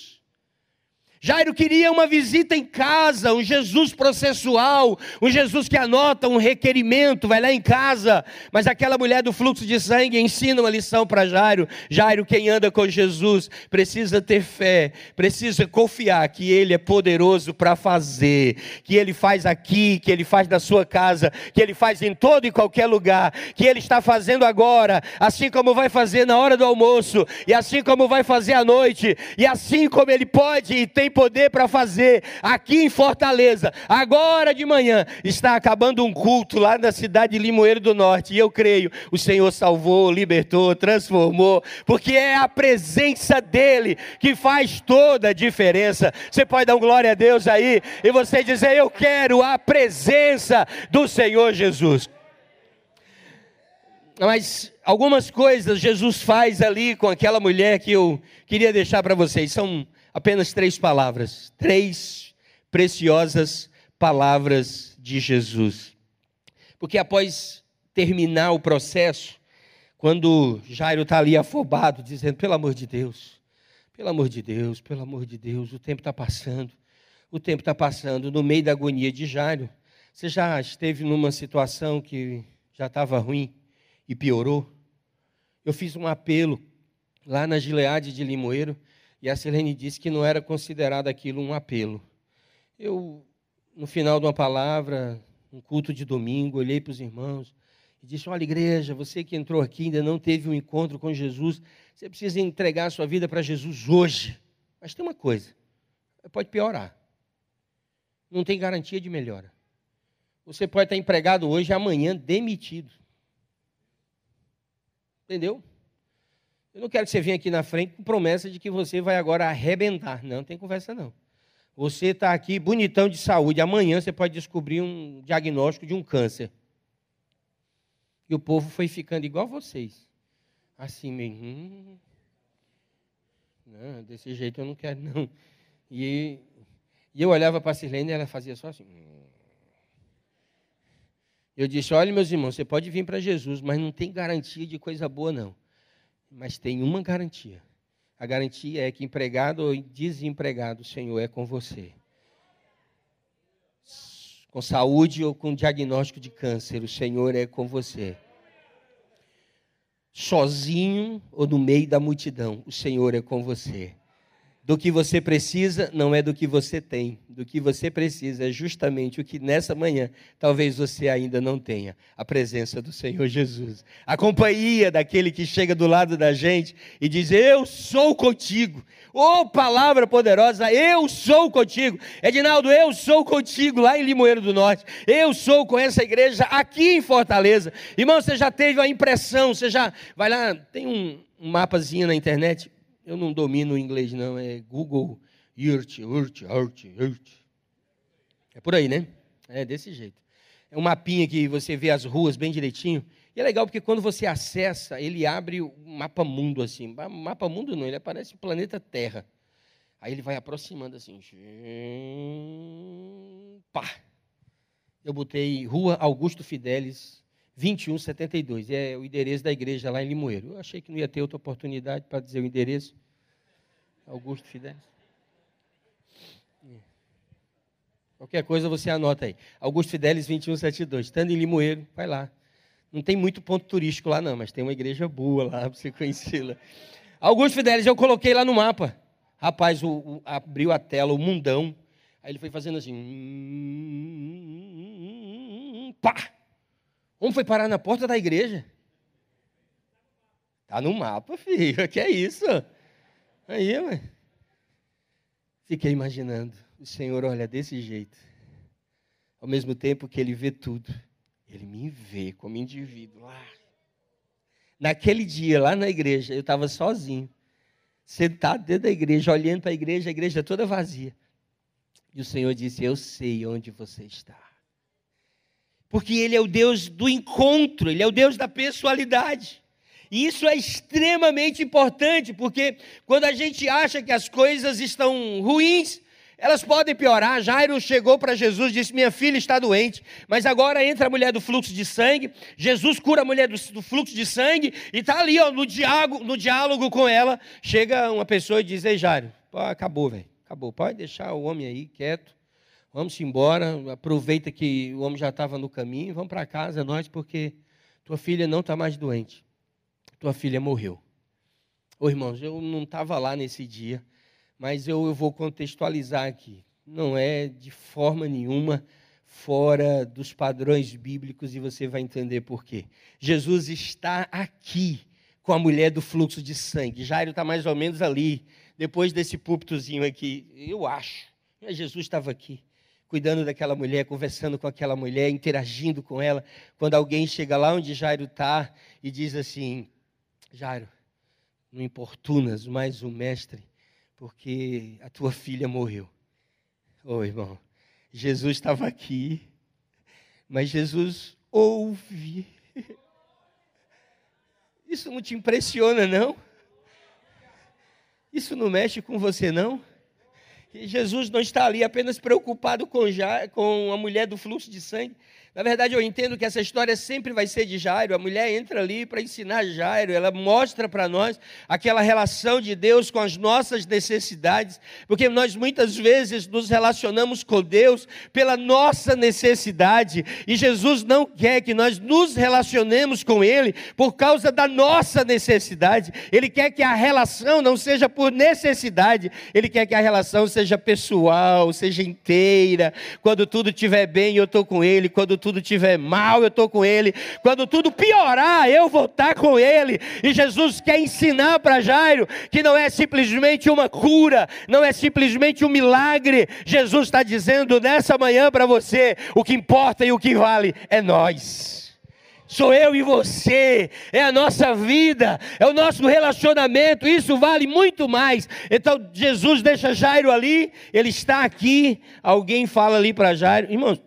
Jairo queria uma visita em casa, um Jesus processual, um Jesus que anota um requerimento, vai lá em casa. Mas aquela mulher do fluxo de sangue ensina uma lição para Jairo. Jairo, quem anda com Jesus, precisa ter fé, precisa confiar que Ele é poderoso para fazer, que Ele faz aqui, que Ele faz na sua casa, que Ele faz em todo e qualquer lugar, que Ele está fazendo agora, assim como vai fazer na hora do almoço, e assim como vai fazer à noite, e assim como Ele pode e tem tem poder para fazer aqui em Fortaleza. Agora de manhã está acabando um culto lá na cidade de Limoeiro do Norte. E eu creio, o Senhor salvou, libertou, transformou, porque é a presença dEle que faz toda a diferença. Você pode dar um glória a Deus aí e você dizer: Eu quero a presença do Senhor Jesus. Mas algumas coisas Jesus faz ali com aquela mulher que eu queria deixar para vocês. São apenas três palavras, três preciosas palavras de Jesus. Porque após terminar o processo, quando Jairo está ali afobado, dizendo: pelo amor de Deus, pelo amor de Deus, pelo amor de Deus, o tempo está passando, o tempo está passando, no meio da agonia de Jairo. Você já esteve numa situação que já estava ruim e piorou? Eu fiz um apelo lá na Gileade de Limoeiro e a Selene disse que não era considerado aquilo um apelo. Eu, no final de uma palavra, um culto de domingo, olhei para os irmãos e disse: Olha, igreja, você que entrou aqui ainda não teve um encontro com Jesus, você precisa entregar a sua vida para Jesus hoje. Mas tem uma coisa: pode piorar. Não tem garantia de melhora. Você pode estar empregado hoje e amanhã demitido. Entendeu? Eu não quero que você venha aqui na frente com promessa de que você vai agora arrebentar. Não, não tem conversa não. Você está aqui bonitão de saúde, amanhã você pode descobrir um diagnóstico de um câncer. E o povo foi ficando igual vocês. Assim meio. Hum, não, desse jeito eu não quero, não. E, e eu olhava para a Sirlene e ela fazia só assim. Eu disse: olha, meus irmãos, você pode vir para Jesus, mas não tem garantia de coisa boa, não. Mas tem uma garantia. A garantia é que empregado ou desempregado, o Senhor é com você. Com saúde ou com diagnóstico de câncer, o Senhor é com você. Sozinho ou no meio da multidão, o Senhor é com você. Do que você precisa não é do que você tem. Do que você precisa é justamente o que nessa manhã talvez você ainda não tenha: a presença do Senhor Jesus. A companhia daquele que chega do lado da gente e diz: Eu sou contigo. Oh, palavra poderosa, eu sou contigo. Edinaldo, eu sou contigo lá em Limoeiro do Norte. Eu sou com essa igreja aqui em Fortaleza. Irmão, você já teve a impressão, você já. Vai lá, tem um mapazinho na internet eu não domino o inglês, não. É Google Earth, Earth, Earth, Earth. É por aí, né? É desse jeito. É um mapinha que você vê as ruas bem direitinho. E é legal porque quando você acessa, ele abre o mapa mundo assim. Mapa mundo não, ele aparece o planeta Terra. Aí ele vai aproximando assim. Pá! Eu botei Rua Augusto Fidelis, 2172. É o endereço da igreja lá em Limoeiro. Eu achei que não ia ter outra oportunidade para dizer o endereço. Augusto Fidelis. Qualquer coisa você anota aí. Augusto Fidelis 2172. Estando em Limoeiro, vai lá. Não tem muito ponto turístico lá, não, mas tem uma igreja boa lá para você conhecê-la. Augusto Fidelis, eu coloquei lá no mapa. Rapaz, o, o, abriu a tela, o mundão. Aí ele foi fazendo assim. Pá! Como foi parar na porta da igreja? Tá no mapa, [LAUGHS] filho. Que é isso? Aí, mãe. Fiquei imaginando. O Senhor olha desse jeito. Ao mesmo tempo que ele vê tudo, ele me vê como indivíduo lá. Naquele dia, lá na igreja, eu estava sozinho, sentado dentro da igreja, olhando para a igreja, a igreja toda vazia. E o Senhor disse: Eu sei onde você está. Porque Ele é o Deus do encontro, Ele é o Deus da pessoalidade. E isso é extremamente importante, porque quando a gente acha que as coisas estão ruins, elas podem piorar. Jairo chegou para Jesus e disse: Minha filha está doente, mas agora entra a mulher do fluxo de sangue. Jesus cura a mulher do, do fluxo de sangue e está ali ó, no, diálogo, no diálogo com ela. Chega uma pessoa e diz: Ei, Jairo, acabou, velho, acabou. Pode deixar o homem aí quieto. Vamos embora. Aproveita que o homem já estava no caminho. Vamos para casa, nós, porque tua filha não está mais doente. Tua filha morreu. Ô irmãos, eu não estava lá nesse dia mas eu, eu vou contextualizar aqui. Não é de forma nenhuma fora dos padrões bíblicos e você vai entender por quê. Jesus está aqui com a mulher do fluxo de sangue. Jairo está mais ou menos ali, depois desse púlpitozinho aqui, eu acho. Jesus estava aqui, cuidando daquela mulher, conversando com aquela mulher, interagindo com ela. Quando alguém chega lá onde Jairo está e diz assim: Jairo, não importunas mais o mestre, porque a tua filha morreu. Ô oh, irmão, Jesus estava aqui, mas Jesus ouve. Isso não te impressiona, não? Isso não mexe com você, não? Jesus não está ali apenas preocupado com, a mulher do fluxo de sangue. Na verdade, eu entendo que essa história sempre vai ser de Jairo. A mulher entra ali para ensinar Jairo, ela mostra para nós aquela relação de Deus com as nossas necessidades, porque nós muitas vezes nos relacionamos com Deus pela nossa necessidade, e Jesus não quer que nós nos relacionemos com Ele por causa da nossa necessidade. Ele quer que a relação não seja por necessidade, Ele quer que a relação seja pessoal, seja inteira. Quando tudo estiver bem, eu estou com Ele. Quando tudo estiver mal, eu estou com Ele. Quando tudo piorar, eu vou estar com Ele. E Jesus quer ensinar para Jairo que não é simplesmente uma cura, não é simplesmente um milagre. Jesus está dizendo nessa manhã para você: o que importa e o que vale é nós sou eu e você, é a nossa vida, é o nosso relacionamento, isso vale muito mais. Então Jesus deixa Jairo ali, ele está aqui, alguém fala ali para Jairo, irmãos,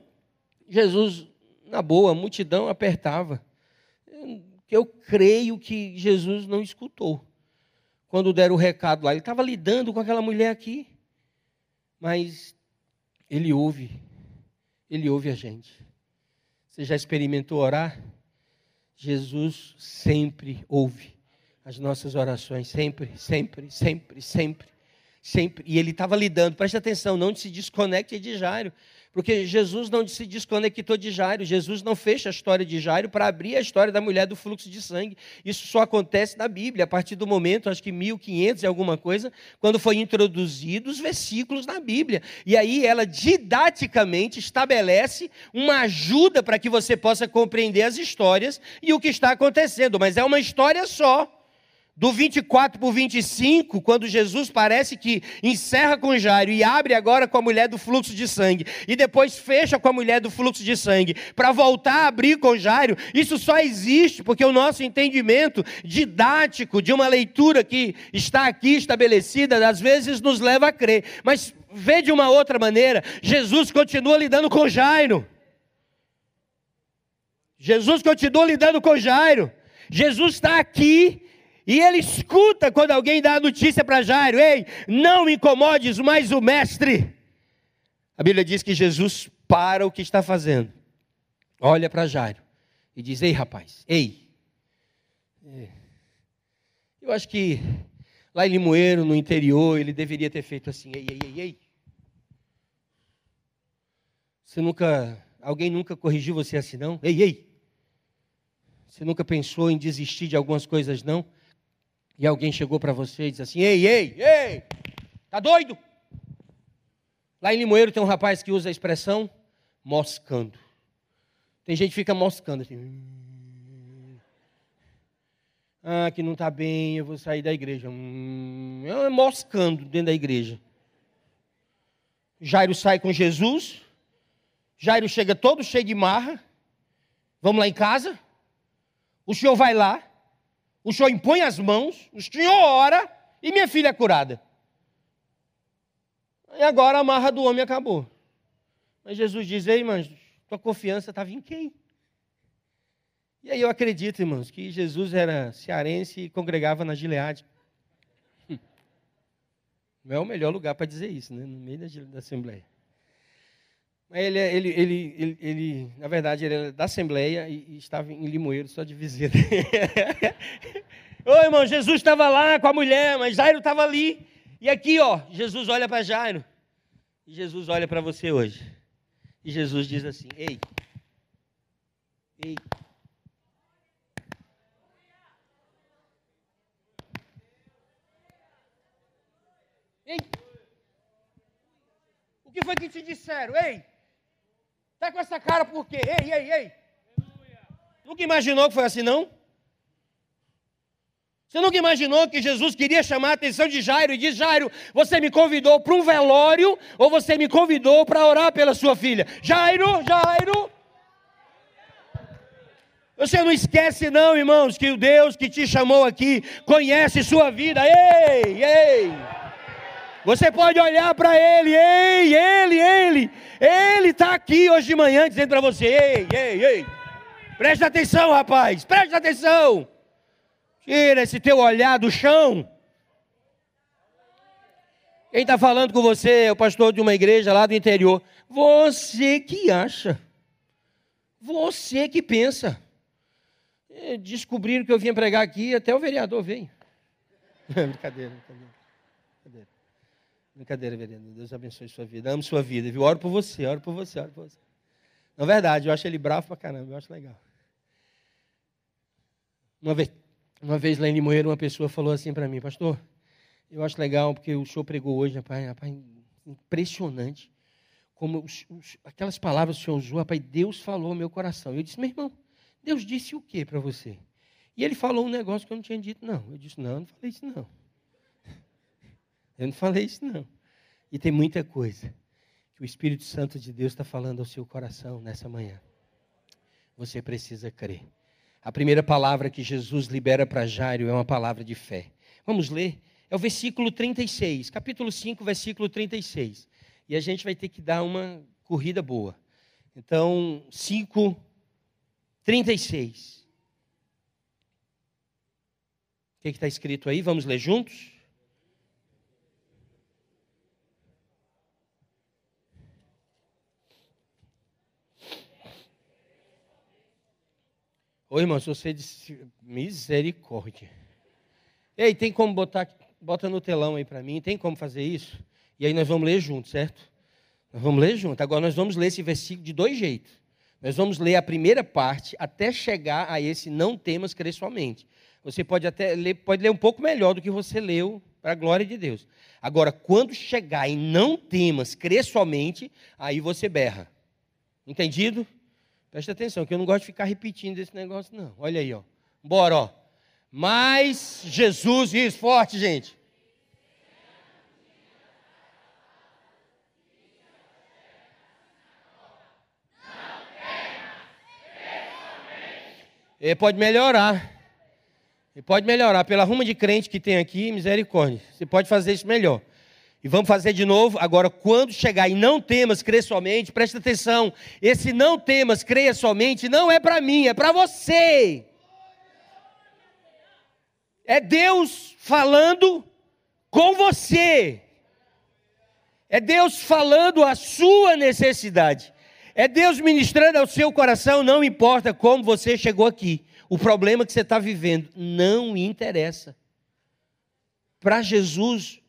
Jesus na boa, a multidão apertava. Eu creio que Jesus não escutou. Quando deram o recado lá, ele estava lidando com aquela mulher aqui. Mas ele ouve, ele ouve a gente. Você já experimentou orar? Jesus sempre ouve as nossas orações, sempre, sempre, sempre, sempre, sempre. E ele estava lidando, preste atenção, não se desconecte de Jairo. Porque Jesus não se desconectou de Jairo, Jesus não fecha a história de Jairo para abrir a história da mulher do fluxo de sangue. Isso só acontece na Bíblia, a partir do momento, acho que 1500 e alguma coisa, quando foi introduzidos os versículos na Bíblia. E aí ela didaticamente estabelece uma ajuda para que você possa compreender as histórias e o que está acontecendo, mas é uma história só do 24 para o 25, quando Jesus parece que encerra com Jairo e abre agora com a mulher do fluxo de sangue, e depois fecha com a mulher do fluxo de sangue, para voltar a abrir com Jairo, isso só existe porque o nosso entendimento didático de uma leitura que está aqui estabelecida, às vezes nos leva a crer. Mas vê de uma outra maneira, Jesus continua lidando com Jairo. Jesus continua lidando com Jairo. Jesus está aqui e ele escuta quando alguém dá a notícia para Jairo: Ei, não incomodes mais o mestre. A Bíblia diz que Jesus para o que está fazendo, olha para Jairo e diz: Ei, rapaz, ei. É. Eu acho que lá em Limoeiro, no interior, ele deveria ter feito assim: Ei, ei, ei, ei. Você nunca, alguém nunca corrigiu você assim, não? Ei, ei. Você nunca pensou em desistir de algumas coisas, não? E alguém chegou para você e disse assim: Ei, ei, ei, tá doido? Lá em Limoeiro tem um rapaz que usa a expressão moscando. Tem gente que fica moscando assim. Ah, que não está bem, eu vou sair da igreja. Hum, é moscando dentro da igreja. Jairo sai com Jesus. Jairo chega todo cheio de marra. Vamos lá em casa. O senhor vai lá. O senhor impõe as mãos, o senhor ora e minha filha é curada. E agora a marra do homem acabou. Mas Jesus diz: Ei, irmãos, tua confiança estava em quem? E aí eu acredito, irmãos, que Jesus era cearense e congregava na Gileade. Não é o melhor lugar para dizer isso, né? no meio da, da Assembleia. Mas ele, ele, ele, ele, ele, na verdade, ele era da Assembleia e, e estava em Limoeiro só de visita. [LAUGHS] Ô irmão, Jesus estava lá com a mulher, mas Jairo estava ali. E aqui, ó, Jesus olha para Jairo. E Jesus olha para você hoje. E Jesus diz assim: Ei, ei. Ei. O que foi que te disseram? Ei, Está com essa cara por quê? Ei, ei, ei. Nunca imaginou que foi assim, não? Você nunca imaginou que Jesus queria chamar a atenção de Jairo e diz: Jairo, você me convidou para um velório ou você me convidou para orar pela sua filha? Jairo, Jairo. Você não esquece, não, irmãos, que o Deus que te chamou aqui conhece sua vida. Ei, ei. Você pode olhar para ele, ei, ele, ele, ele está aqui hoje de manhã dizendo para você, ei, ei, ei, preste atenção, rapaz, preste atenção, tira esse teu olhar do chão. Quem está falando com você é o pastor de uma igreja lá do interior. Você que acha. Você que pensa. É, descobriram que eu vinha pregar aqui, até o vereador veio. [LAUGHS] brincadeira. Brincadeira, brincadeira vereador. Deus abençoe sua vida. Amo sua vida, viu? Oro por você, oro por você, oro por você. Na verdade, eu acho ele bravo pra caramba, eu acho legal. Uma vez, uma vez lá em Limoeiro, uma pessoa falou assim para mim, pastor, eu acho legal porque o senhor pregou hoje, rapaz, rapaz impressionante. Como os, os, aquelas palavras que o senhor usou, rapaz, Deus falou ao meu coração. Eu disse, meu irmão, Deus disse o que para você? E ele falou um negócio que eu não tinha dito, não. Eu disse, não, não falei isso, não. Eu não falei isso, não. E tem muita coisa que o Espírito Santo de Deus está falando ao seu coração nessa manhã. Você precisa crer. A primeira palavra que Jesus libera para Jairo é uma palavra de fé. Vamos ler? É o versículo 36, capítulo 5, versículo 36. E a gente vai ter que dar uma corrida boa. Então, 5, 36. O que está escrito aí? Vamos ler juntos? Ô irmão, se você disse misericórdia. Ei, tem como botar, bota no telão aí para mim, tem como fazer isso? E aí nós vamos ler junto, certo? Nós vamos ler junto. Agora nós vamos ler esse versículo de dois jeitos. Nós vamos ler a primeira parte até chegar a esse não temas crer somente. Você pode até ler, pode ler um pouco melhor do que você leu, para a glória de Deus. Agora, quando chegar em não temas crer somente, aí você berra. Entendido? Presta atenção, que eu não gosto de ficar repetindo esse negócio, não. Olha aí, ó. Bora, ó. Mas Jesus, isso, forte, gente. Ele pode melhorar. Ele pode melhorar. Pela ruma de crente que tem aqui, misericórdia. Você pode fazer isso melhor. E vamos fazer de novo. Agora, quando chegar e não temas, crê somente, presta atenção. Esse não temas, creia somente, não é para mim, é para você. É Deus falando com você. É Deus falando a sua necessidade. É Deus ministrando ao seu coração, não importa como você chegou aqui. O problema que você está vivendo não interessa. Para Jesus,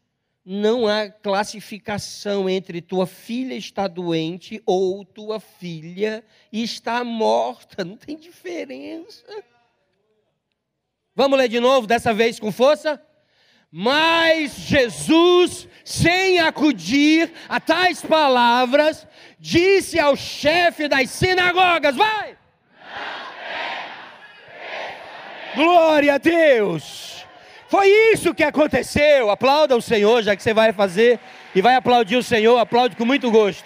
não há classificação entre tua filha está doente ou tua filha está morta. Não tem diferença. Vamos ler de novo, dessa vez com força? Mas Jesus, sem acudir a tais palavras, disse ao chefe das sinagogas: Vai! Glória a Deus! Foi isso que aconteceu. Aplauda o Senhor, já que você vai fazer e vai aplaudir o Senhor, aplaude com muito gosto.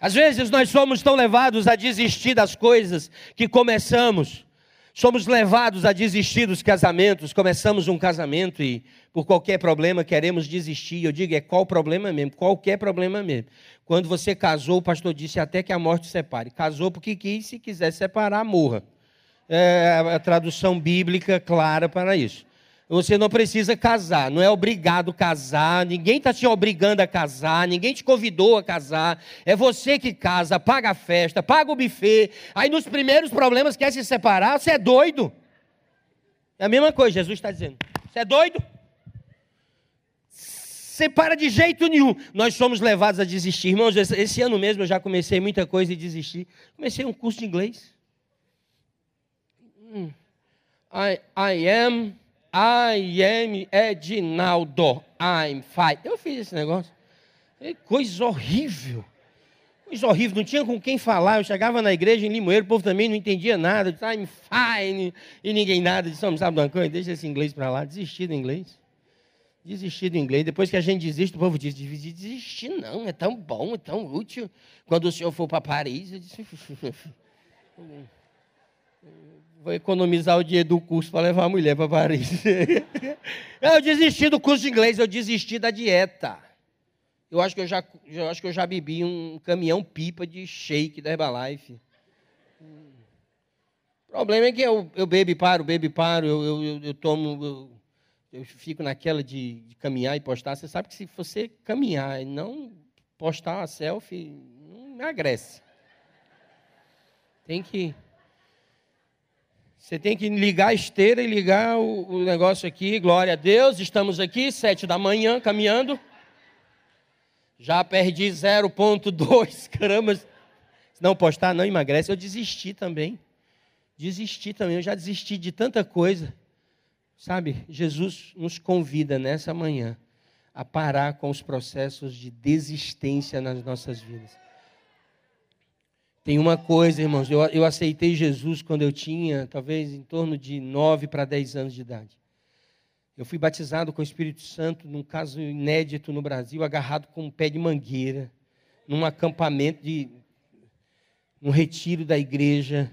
Às vezes nós somos tão levados a desistir das coisas que começamos. Somos levados a desistir dos casamentos. Começamos um casamento e, por qualquer problema, queremos desistir. Eu digo, é qual problema mesmo? Qualquer problema mesmo. Quando você casou, o pastor disse até que a morte separe. Casou porque quis, se quiser separar, morra é a tradução bíblica clara para isso. Você não precisa casar, não é obrigado a casar, ninguém está te obrigando a casar, ninguém te convidou a casar, é você que casa, paga a festa, paga o buffet. Aí nos primeiros problemas quer se separar, você é doido. É a mesma coisa, Jesus está dizendo: você é doido? Separa de jeito nenhum. Nós somos levados a desistir. Irmãos, esse ano mesmo eu já comecei muita coisa e desisti. Comecei um curso de inglês. I, I am, I am Edinaldo, I'm fine. Eu fiz esse negócio. É coisa horrível. Coisa horrível, não tinha com quem falar. Eu chegava na igreja em Limoeiro, o povo também não entendia nada. disse, I'm fine. E ninguém nada. Disse, não sabe uma coisa? Deixa esse inglês para lá. Desisti do inglês. Desisti do inglês. Depois que a gente desiste, o povo diz: desistir não, é tão bom, é tão útil. Quando o senhor for para Paris, eu disse. [LAUGHS] Vou economizar o dinheiro do curso para levar a mulher para Paris. [LAUGHS] eu desisti do curso de inglês, eu desisti da dieta. Eu acho que eu já, eu acho que eu já bebi um caminhão pipa de shake da Herbalife. O problema é que eu, eu bebo e paro, bebo e paro, eu, eu, eu, tomo, eu, fico naquela de, de, caminhar e postar. Você sabe que se você caminhar e não postar uma selfie, não emagrece. Tem que. Você tem que ligar a esteira e ligar o, o negócio aqui. Glória a Deus, estamos aqui, sete da manhã, caminhando. Já perdi 0,2 [LAUGHS] caramba. Se não postar, não emagrece. Eu desisti também. Desisti também. Eu já desisti de tanta coisa. Sabe, Jesus nos convida nessa manhã a parar com os processos de desistência nas nossas vidas. Tem uma coisa, irmãos, eu, eu aceitei Jesus quando eu tinha, talvez, em torno de 9 para 10 anos de idade. Eu fui batizado com o Espírito Santo, num caso inédito no Brasil, agarrado com um pé de mangueira, num acampamento de. um retiro da igreja.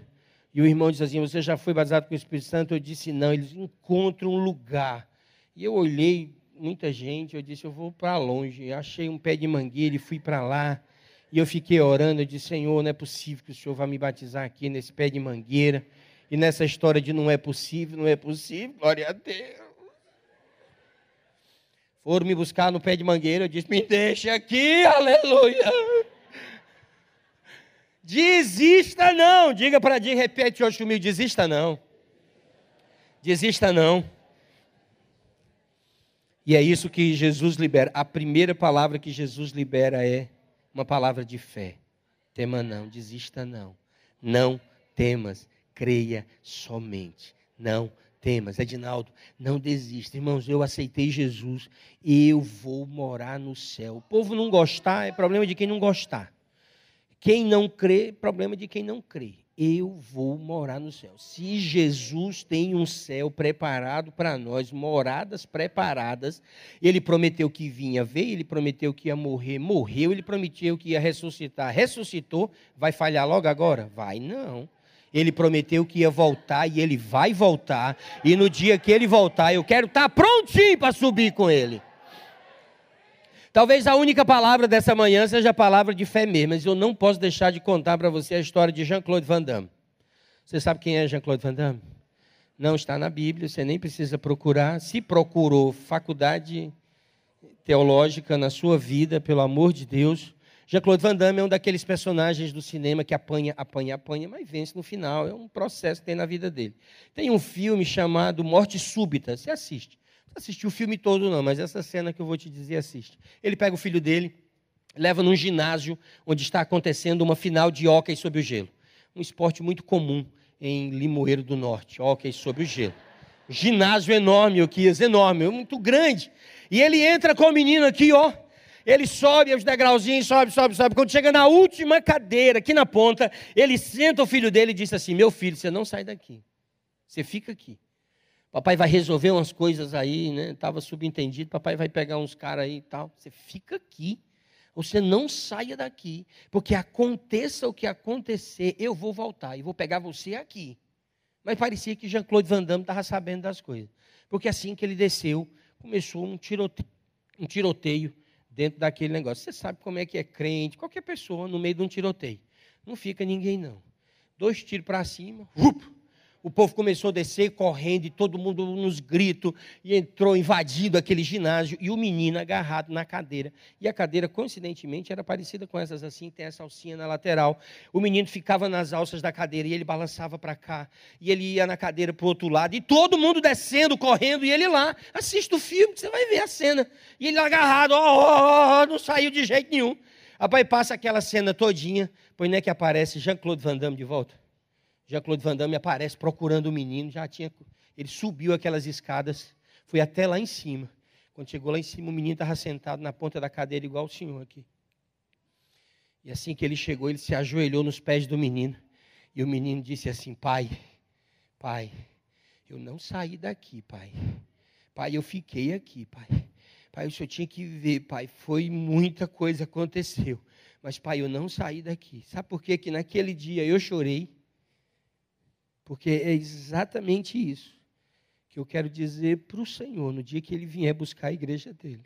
E o irmão disse assim: Você já foi batizado com o Espírito Santo? Eu disse: Não. Eles encontram um lugar. E eu olhei muita gente, eu disse: Eu vou para longe. Achei um pé de mangueira e fui para lá. E eu fiquei orando, eu disse, Senhor, não é possível que o Senhor vá me batizar aqui nesse pé de mangueira. E nessa história de não é possível, não é possível, glória a Deus. Foram me buscar no pé de mangueira, eu disse, me deixa aqui, aleluia. Desista não, diga para Dir, repete hoje comigo, desista não. Desista não. E é isso que Jesus libera. A primeira palavra que Jesus libera é uma palavra de fé. Tema não, desista não. Não temas, creia somente. Não temas. Edinaldo, não desista. Irmãos, eu aceitei Jesus, eu vou morar no céu. O povo não gostar é problema de quem não gostar. Quem não crê, problema de quem não crê eu vou morar no céu. Se Jesus tem um céu preparado para nós, moradas preparadas, ele prometeu que vinha, veio, ele prometeu que ia morrer, morreu, ele prometeu que ia ressuscitar, ressuscitou, vai falhar logo agora? Vai não. Ele prometeu que ia voltar e ele vai voltar, e no dia que ele voltar, eu quero estar prontinho para subir com ele. Talvez a única palavra dessa manhã seja a palavra de fé mesmo, mas eu não posso deixar de contar para você a história de Jean-Claude Van Damme. Você sabe quem é Jean-Claude Van Damme? Não está na Bíblia, você nem precisa procurar. Se procurou faculdade teológica na sua vida, pelo amor de Deus. Jean-Claude Van Damme é um daqueles personagens do cinema que apanha, apanha, apanha, mas vence no final. É um processo que tem na vida dele. Tem um filme chamado Morte Súbita. Você assiste assistiu o filme todo, não, mas essa cena que eu vou te dizer, assiste. Ele pega o filho dele, leva num ginásio onde está acontecendo uma final de hóquei sobre o gelo. Um esporte muito comum em Limoeiro do Norte, hóquei sobre o gelo. Ginásio enorme, o Kias, enorme, muito grande. E ele entra com o menino aqui, ó. Ele sobe os degrauzinhos, sobe, sobe, sobe. Quando chega na última cadeira, aqui na ponta, ele senta o filho dele e diz assim: Meu filho, você não sai daqui. Você fica aqui. Papai vai resolver umas coisas aí, né? Estava subentendido, papai vai pegar uns caras aí e tal. Você fica aqui. Você não saia daqui, porque aconteça o que acontecer, eu vou voltar e vou pegar você aqui. Mas parecia que Jean-Claude Van Damme estava sabendo das coisas. Porque assim que ele desceu, começou um tiroteio, um tiroteio dentro daquele negócio. Você sabe como é que é crente, qualquer pessoa no meio de um tiroteio. Não fica ninguém, não. Dois tiros para cima, up, o povo começou a descer correndo e todo mundo nos gritos e entrou invadindo aquele ginásio e o menino agarrado na cadeira. E a cadeira, coincidentemente, era parecida com essas assim, tem essa alcinha na lateral. O menino ficava nas alças da cadeira e ele balançava para cá e ele ia na cadeira para o outro lado e todo mundo descendo, correndo e ele lá. Assista o filme, você vai ver a cena. E ele agarrado, ó, ó, ó, não saiu de jeito nenhum. Rapaz, passa aquela cena todinha, pois não é que aparece Jean-Claude Van Damme de volta? Jean-Claude Van Damme aparece procurando o menino, já tinha, ele subiu aquelas escadas, foi até lá em cima. Quando chegou lá em cima, o menino estava sentado na ponta da cadeira, igual o senhor aqui. E assim que ele chegou, ele se ajoelhou nos pés do menino. E o menino disse assim: Pai, pai, eu não saí daqui, pai. Pai, eu fiquei aqui, pai. Pai, o senhor tinha que ver, pai. Foi muita coisa aconteceu. Mas, pai, eu não saí daqui. Sabe por quê? Que naquele dia eu chorei porque é exatamente isso que eu quero dizer para o Senhor no dia que ele vier buscar a igreja dele.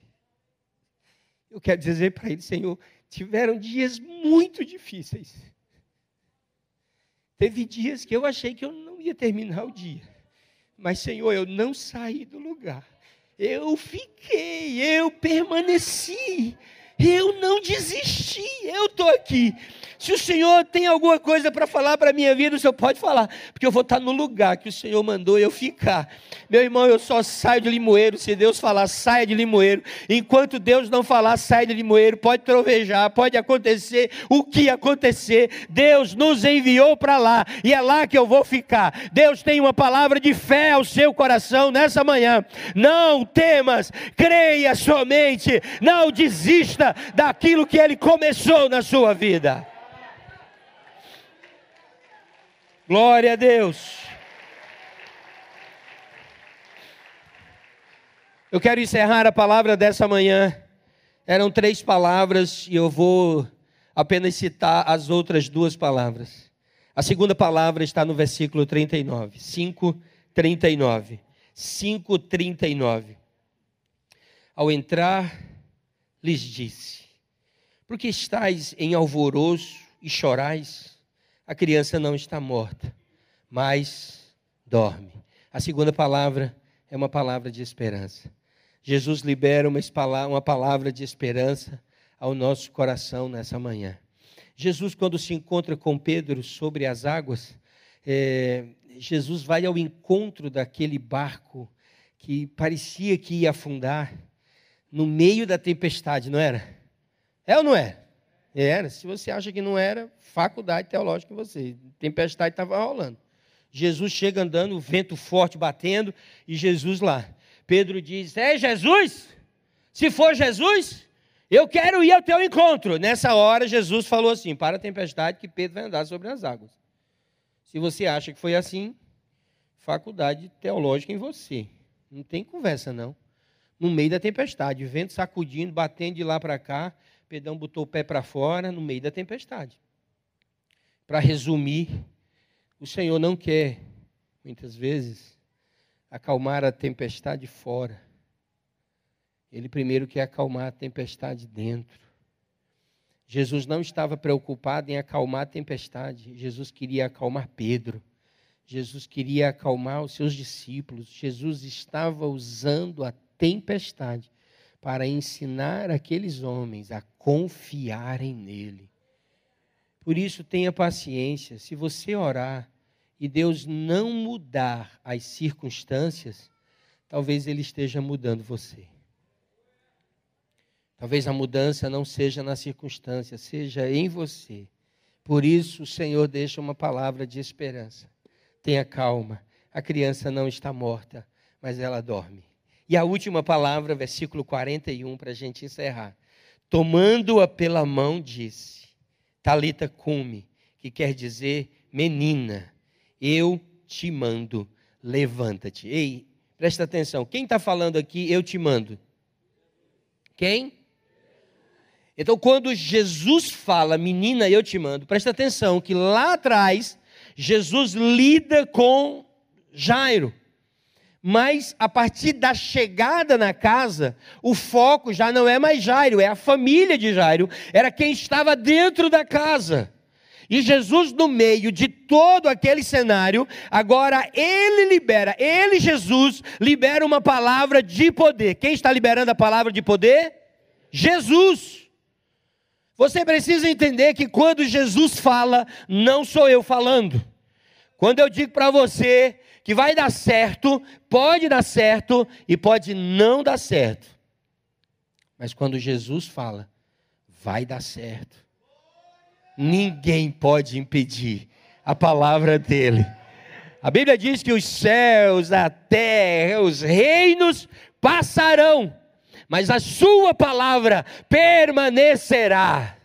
Eu quero dizer para ele, Senhor, tiveram dias muito difíceis. Teve dias que eu achei que eu não ia terminar o dia. Mas, Senhor, eu não saí do lugar. Eu fiquei, eu permaneci. Eu não desisti, eu estou aqui. Se o Senhor tem alguma coisa para falar para a minha vida, o Senhor pode falar, porque eu vou estar no lugar que o Senhor mandou eu ficar. Meu irmão, eu só saio de limoeiro se Deus falar, saia de limoeiro. Enquanto Deus não falar, saia de limoeiro, pode trovejar, pode acontecer o que acontecer. Deus nos enviou para lá e é lá que eu vou ficar. Deus tem uma palavra de fé ao seu coração nessa manhã. Não temas, creia somente, não desista daquilo que Ele começou na sua vida. Glória a Deus. Eu quero encerrar a palavra dessa manhã. Eram três palavras e eu vou apenas citar as outras duas palavras. A segunda palavra está no versículo 39, 5, 39. 5, 39. Ao entrar, lhes disse: Por que estáis em alvoroço e chorais? A criança não está morta, mas dorme. A segunda palavra é uma palavra de esperança. Jesus libera uma palavra de esperança ao nosso coração nessa manhã. Jesus, quando se encontra com Pedro sobre as águas, é, Jesus vai ao encontro daquele barco que parecia que ia afundar no meio da tempestade, não era? É ou não é? Era. Se você acha que não era, faculdade teológica em você. Tempestade estava rolando. Jesus chega andando, o vento forte batendo, e Jesus lá. Pedro diz: É Jesus? Se for Jesus, eu quero ir ao teu encontro. Nessa hora, Jesus falou assim: Para a tempestade, que Pedro vai andar sobre as águas. Se você acha que foi assim, faculdade teológica em você. Não tem conversa, não. No meio da tempestade, vento sacudindo, batendo de lá para cá, Pedrão botou o pé para fora no meio da tempestade. Para resumir, o Senhor não quer, muitas vezes, acalmar a tempestade fora. Ele primeiro quer acalmar a tempestade dentro. Jesus não estava preocupado em acalmar a tempestade, Jesus queria acalmar Pedro. Jesus queria acalmar os seus discípulos. Jesus estava usando a tempestade para ensinar aqueles homens a confiarem nele. Por isso, tenha paciência. Se você orar e Deus não mudar as circunstâncias, talvez Ele esteja mudando você. Talvez a mudança não seja na circunstância, seja em você. Por isso, o Senhor deixa uma palavra de esperança. Tenha calma, a criança não está morta, mas ela dorme. E a última palavra, versículo 41, para a gente encerrar. Tomando-a pela mão, disse: Talita cume, que quer dizer menina, eu te mando, levanta-te. Ei, presta atenção, quem está falando aqui, eu te mando? Quem? Então, quando Jesus fala, menina, eu te mando, presta atenção que lá atrás, Jesus lida com Jairo. Mas a partir da chegada na casa, o foco já não é mais Jairo, é a família de Jairo, era quem estava dentro da casa. E Jesus, no meio de todo aquele cenário, agora ele libera, ele, Jesus, libera uma palavra de poder. Quem está liberando a palavra de poder? Jesus. Você precisa entender que quando Jesus fala, não sou eu falando. Quando eu digo para você que vai dar certo, pode dar certo e pode não dar certo. Mas quando Jesus fala, vai dar certo. Ninguém pode impedir a palavra dele. A Bíblia diz que os céus, a terra, os reinos passarão, mas a sua palavra permanecerá.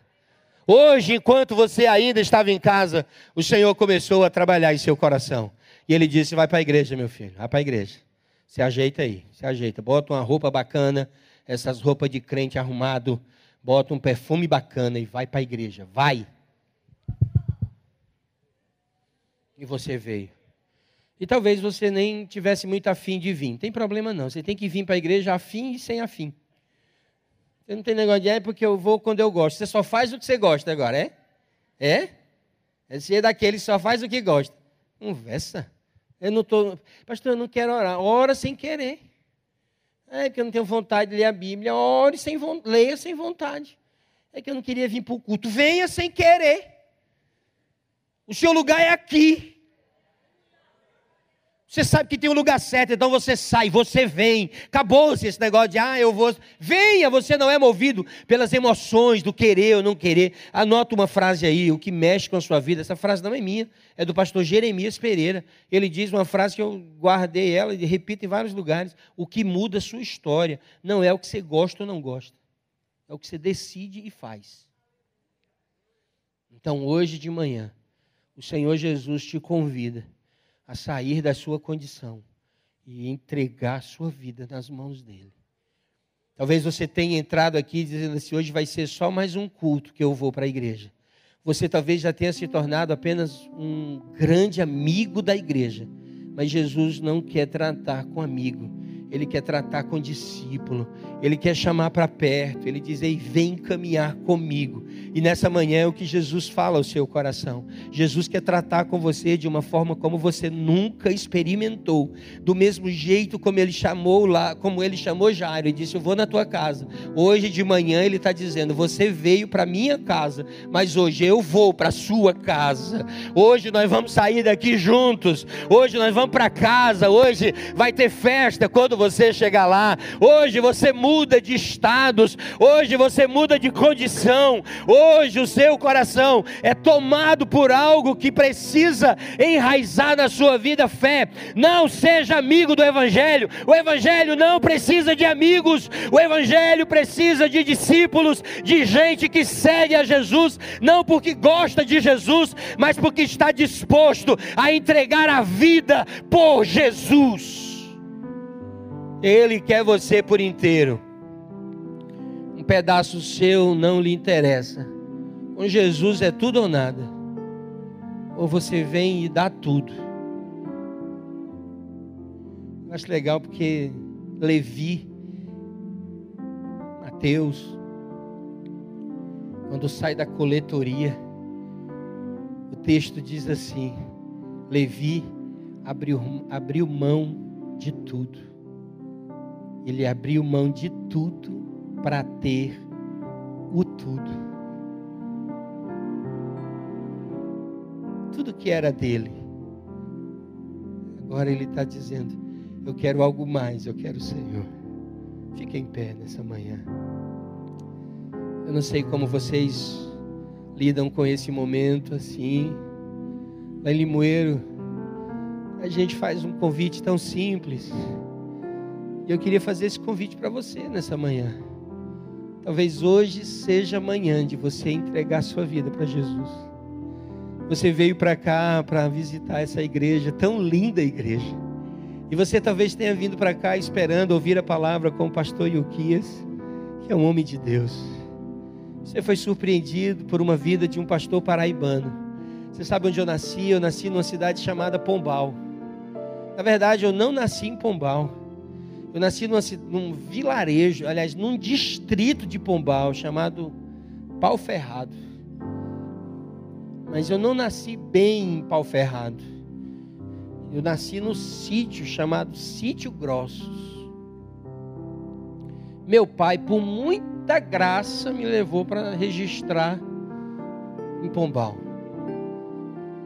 Hoje, enquanto você ainda estava em casa, o Senhor começou a trabalhar em seu coração. E ele disse: Vai para a igreja, meu filho, vai para a igreja. Se ajeita aí, se ajeita. Bota uma roupa bacana, essas roupas de crente arrumado. Bota um perfume bacana e vai para a igreja. Vai. E você veio. E talvez você nem tivesse muito afim de vir. Não tem problema não. Você tem que vir para a igreja afim e sem afim. Você não tem negócio de é porque eu vou quando eu gosto. Você só faz o que você gosta agora, é? É? Você é daquele que só faz o que gosta. Conversa. Eu não estou. Pastor, eu não quero orar. Ora sem querer. É porque eu não tenho vontade de ler a Bíblia. Ore sem leia sem vontade. É que eu não queria vir para o culto. Venha sem querer. O seu lugar é aqui. Você sabe que tem um lugar certo, então você sai, você vem. Acabou-se esse negócio de, ah, eu vou. Venha, você não é movido pelas emoções do querer ou não querer. Anota uma frase aí, o que mexe com a sua vida. Essa frase não é minha, é do pastor Jeremias Pereira. Ele diz uma frase que eu guardei ela e repito em vários lugares: o que muda a sua história não é o que você gosta ou não gosta, é o que você decide e faz. Então, hoje de manhã, o Senhor Jesus te convida a sair da sua condição e entregar a sua vida nas mãos dele. Talvez você tenha entrado aqui dizendo assim: hoje vai ser só mais um culto que eu vou para a igreja. Você talvez já tenha se tornado apenas um grande amigo da igreja, mas Jesus não quer tratar com amigo, ele quer tratar com discípulo, ele quer chamar para perto, ele diz: Ei, vem caminhar comigo. E nessa manhã é o que Jesus fala ao seu coração. Jesus quer tratar com você de uma forma como você nunca experimentou, do mesmo jeito como ele chamou lá, como ele chamou Jairo e disse: Eu vou na tua casa. Hoje de manhã ele está dizendo: Você veio para minha casa, mas hoje eu vou para sua casa. Hoje nós vamos sair daqui juntos. Hoje nós vamos para casa. Hoje vai ter festa quando você chegar lá. Hoje você muda de estados. Hoje você muda de condição. Hoje o seu coração é tomado por algo que precisa enraizar na sua vida fé. Não seja amigo do Evangelho. O Evangelho não precisa de amigos. O Evangelho precisa de discípulos, de gente que segue a Jesus, não porque gosta de Jesus, mas porque está disposto a entregar a vida por Jesus. Ele quer você por inteiro. Um pedaço seu não lhe interessa. Com Jesus é tudo ou nada. Ou você vem e dá tudo. Eu acho legal porque Levi, Mateus, quando sai da coletoria, o texto diz assim: Levi abriu, abriu mão de tudo. Ele abriu mão de tudo para ter o tudo. Tudo que era dele. Agora ele está dizendo: Eu quero algo mais, eu quero o Senhor. Fique em pé nessa manhã. Eu não sei como vocês lidam com esse momento assim. Lá em Limoeiro, a gente faz um convite tão simples. E eu queria fazer esse convite para você nessa manhã. Talvez hoje seja a manhã de você entregar sua vida para Jesus. Você veio para cá para visitar essa igreja, tão linda igreja. E você talvez tenha vindo para cá esperando ouvir a palavra com o pastor Yuquias, que é um homem de Deus. Você foi surpreendido por uma vida de um pastor paraibano. Você sabe onde eu nasci? Eu nasci numa cidade chamada Pombal. Na verdade, eu não nasci em Pombal. Eu nasci numa, num vilarejo, aliás, num distrito de Pombal chamado Pau Ferrado. Mas eu não nasci bem em Pau Ferrado. Eu nasci no sítio chamado Sítio Grossos. Meu pai, por muita graça, me levou para registrar em Pombal.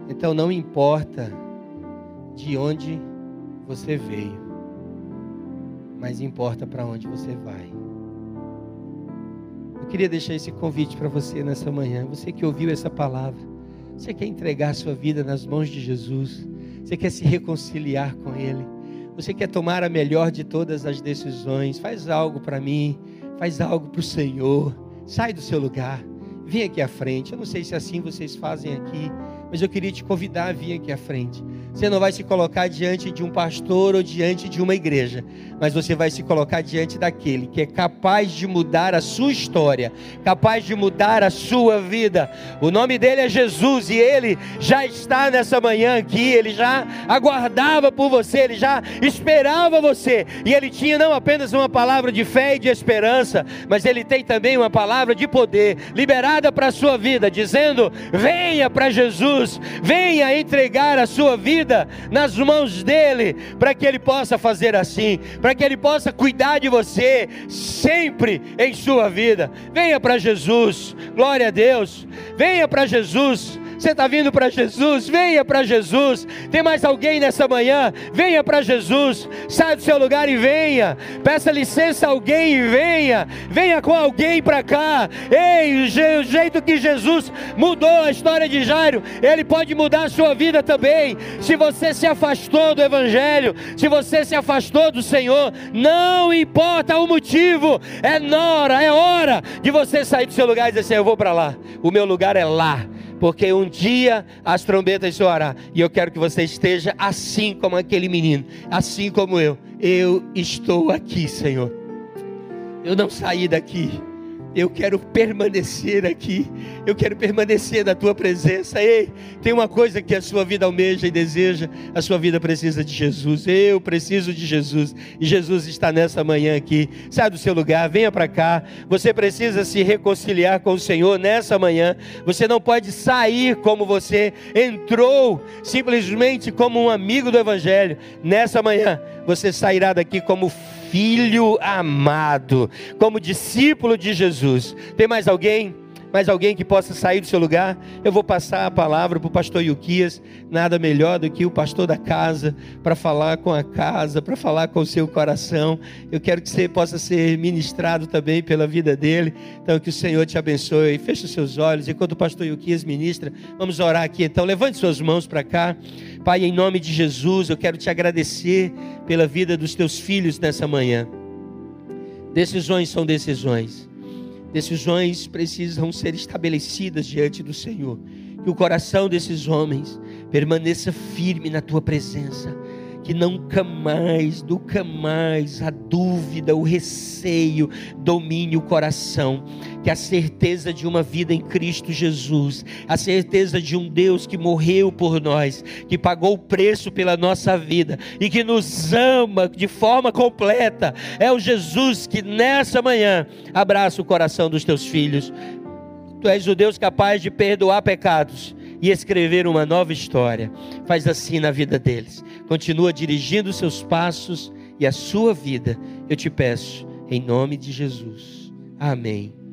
Então não importa de onde você veio mas importa para onde você vai. Eu queria deixar esse convite para você nessa manhã. Você que ouviu essa palavra, você quer entregar sua vida nas mãos de Jesus, você quer se reconciliar com Ele, você quer tomar a melhor de todas as decisões. Faz algo para mim, faz algo para o Senhor. Sai do seu lugar, vem aqui à frente. Eu não sei se assim vocês fazem aqui, mas eu queria te convidar a vir aqui à frente. Você não vai se colocar diante de um pastor ou diante de uma igreja, mas você vai se colocar diante daquele que é capaz de mudar a sua história, capaz de mudar a sua vida. O nome dele é Jesus e ele já está nessa manhã aqui, ele já aguardava por você, ele já esperava você, e ele tinha não apenas uma palavra de fé e de esperança, mas ele tem também uma palavra de poder liberada para a sua vida, dizendo: venha para Jesus Jesus. Venha entregar a sua vida nas mãos dele, para que ele possa fazer assim, para que ele possa cuidar de você sempre em sua vida. Venha para Jesus, glória a Deus. Venha para Jesus você está vindo para Jesus? Venha para Jesus. Tem mais alguém nessa manhã? Venha para Jesus. Sai do seu lugar e venha. Peça licença a alguém e venha. Venha com alguém para cá. Ei, o jeito que Jesus mudou a história de Jairo, ele pode mudar a sua vida também. Se você se afastou do Evangelho, se você se afastou do Senhor, não importa o motivo, é hora, é hora de você sair do seu lugar e dizer assim: Eu vou para lá, o meu lugar é lá porque um dia as trombetas soarão, e eu quero que você esteja assim como aquele menino, assim como eu. Eu estou aqui, Senhor. Eu não saí daqui eu quero permanecer aqui, eu quero permanecer na tua presença. Ei, tem uma coisa que a sua vida almeja e deseja, a sua vida precisa de Jesus. Eu preciso de Jesus, e Jesus está nessa manhã aqui. Sai do seu lugar, venha para cá. Você precisa se reconciliar com o Senhor nessa manhã. Você não pode sair como você entrou, simplesmente como um amigo do Evangelho. Nessa manhã, você sairá daqui como filho amado, como discípulo de Jesus. Tem mais alguém? Mais alguém que possa sair do seu lugar? Eu vou passar a palavra para o pastor Yuquias. Nada melhor do que o pastor da casa para falar com a casa, para falar com o seu coração. Eu quero que você possa ser ministrado também pela vida dele. Então, que o Senhor te abençoe. Feche os seus olhos. Enquanto o pastor Yuquias ministra, vamos orar aqui. Então, levante suas mãos para cá. Pai, em nome de Jesus, eu quero te agradecer pela vida dos teus filhos nessa manhã. Decisões são decisões. Decisões precisam ser estabelecidas diante do Senhor. Que o coração desses homens permaneça firme na tua presença que nunca mais, nunca mais a dúvida, o receio domine o coração, que a certeza de uma vida em Cristo Jesus, a certeza de um Deus que morreu por nós, que pagou o preço pela nossa vida e que nos ama de forma completa, é o Jesus que nessa manhã abraça o coração dos teus filhos. Tu és o Deus capaz de perdoar pecados e escrever uma nova história. Faz assim na vida deles. Continua dirigindo seus passos e a sua vida. Eu te peço, em nome de Jesus. Amém.